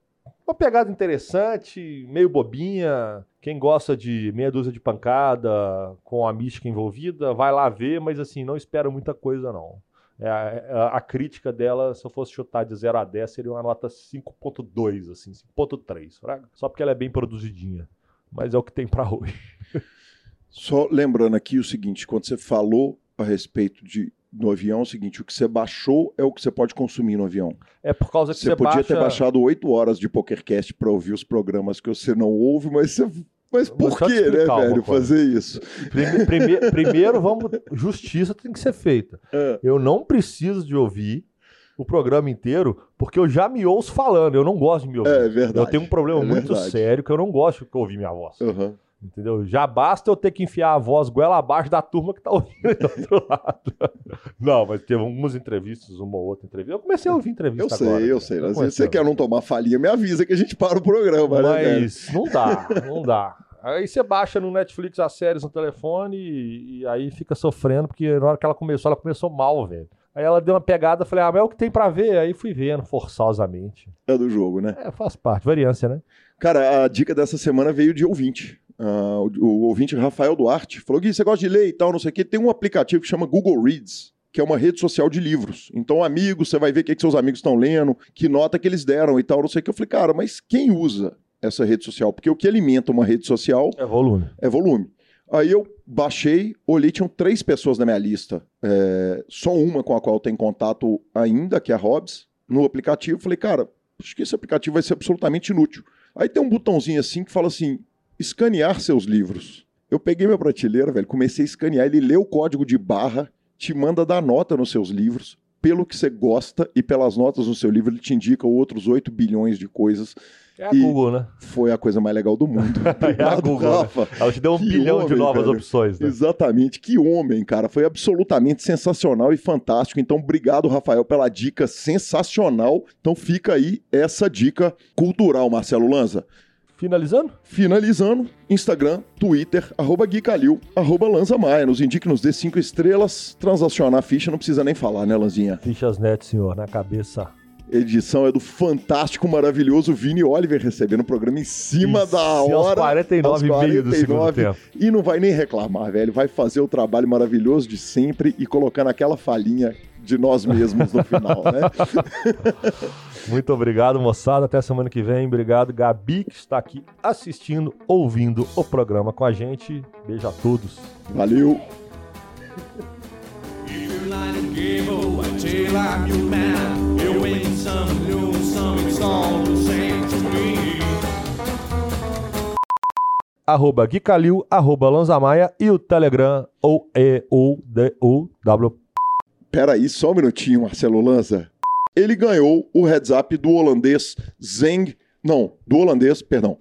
Uma pegada interessante, meio bobinha. Quem gosta de meia dúzia de pancada com a mística envolvida, vai lá ver, mas assim, não espera muita coisa, não. É, a, a crítica dela, se eu fosse chutar de 0 a 10, seria uma nota 5.2, assim, 5.3, fraga? Só porque ela é bem produzidinha. Mas é o que tem pra hoje. Só lembrando aqui o seguinte, quando você falou a respeito de no avião, é o seguinte, o que você baixou é o que você pode consumir no avião. É por causa que Você, você, podia baixa... ter baixado oito horas de PokerCast pra ouvir os programas que você não ouve, mas você... Mas por que, né, velho, coisa. fazer isso? Prime- prime- primeiro, vamos. Justiça tem que ser feita. É. Eu não preciso de ouvir o programa inteiro, porque eu já me ouço falando. Eu não gosto de me ouvir. É verdade. eu tenho um problema é muito sério que eu não gosto de ouvir minha voz. Aham. Entendeu? Já basta eu ter que enfiar a voz goela abaixo da turma que tá ouvindo do outro lado. Não, mas teve algumas entrevistas, uma ou outra entrevista. Eu comecei a ouvir entrevista Eu sei, agora, eu cara. sei. Eu vezes comecei você quer não tomar falinha, me avisa que a gente para o programa, né? Mas não dá, não dá. Aí você baixa no Netflix as séries no telefone e, e aí fica sofrendo, porque na hora que ela começou, ela começou mal, velho. Aí ela deu uma pegada, falei, ah, mas é o que tem pra ver. Aí fui vendo, forçosamente. É do jogo, né? É, faz parte, variância, né? Cara, a dica dessa semana veio de ouvinte. Ah, o, o ouvinte Rafael Duarte falou: Gui, você gosta de ler e tal, não sei o quê. Tem um aplicativo que chama Google Reads, que é uma rede social de livros. Então, amigos, você vai ver o que, que seus amigos estão lendo, que nota que eles deram e tal, não sei o que. Eu falei, cara, mas quem usa essa rede social? Porque o que alimenta uma rede social É volume. é volume. Aí eu baixei, olhei, tinham três pessoas na minha lista. É, só uma com a qual eu tenho contato ainda, que é a Hobbs, no aplicativo. Falei, cara, acho que esse aplicativo vai ser absolutamente inútil. Aí tem um botãozinho assim que fala assim: escanear seus livros. Eu peguei minha prateleira, velho, comecei a escanear, ele lê o código de barra, te manda dar nota nos seus livros. Pelo que você gosta e pelas notas no seu livro, ele te indica outros 8 bilhões de coisas. É a E- Google, né? Foi a coisa mais legal do mundo. É a Obrigado, Google, né? Rafa. Ela te deu um Que bilhão de homem, novas velho. opções, né? Exatamente, que homem, cara. Foi absolutamente sensacional e fantástico. Então, obrigado, Rafael, pela dica sensacional. Então, fica aí essa dica cultural, Marcelo Lanza. Finalizando? Finalizando, Instagram, Twitter, arroba Gui Calil, arroba Lanza Maia. Nos indique, nos dê cinco estrelas. Transacionar a ficha, não precisa nem falar, né, Lanzinha? Fichas net, senhor, na cabeça. Edição é do fantástico, maravilhoso Vini Oliver, recebendo o programa em cima da E aos hora. 49 e meio do segundo 49. tempo. E não vai nem reclamar, velho. Vai fazer o trabalho maravilhoso de sempre e colocando aquela falhinha de nós mesmos no final, né? Muito obrigado, moçada. Até semana que vem. Obrigado, Gabi, que está aqui assistindo, ouvindo o programa com a gente. Beijo a todos. Valeu! Arroba Gui Calil, arroba Lanzamaia e o Telegram ou E O D U W. Pera aí, só um minutinho, Marcelo Lanza. Ele ganhou o heads up do holandês Zeng. Não, do holandês, perdão.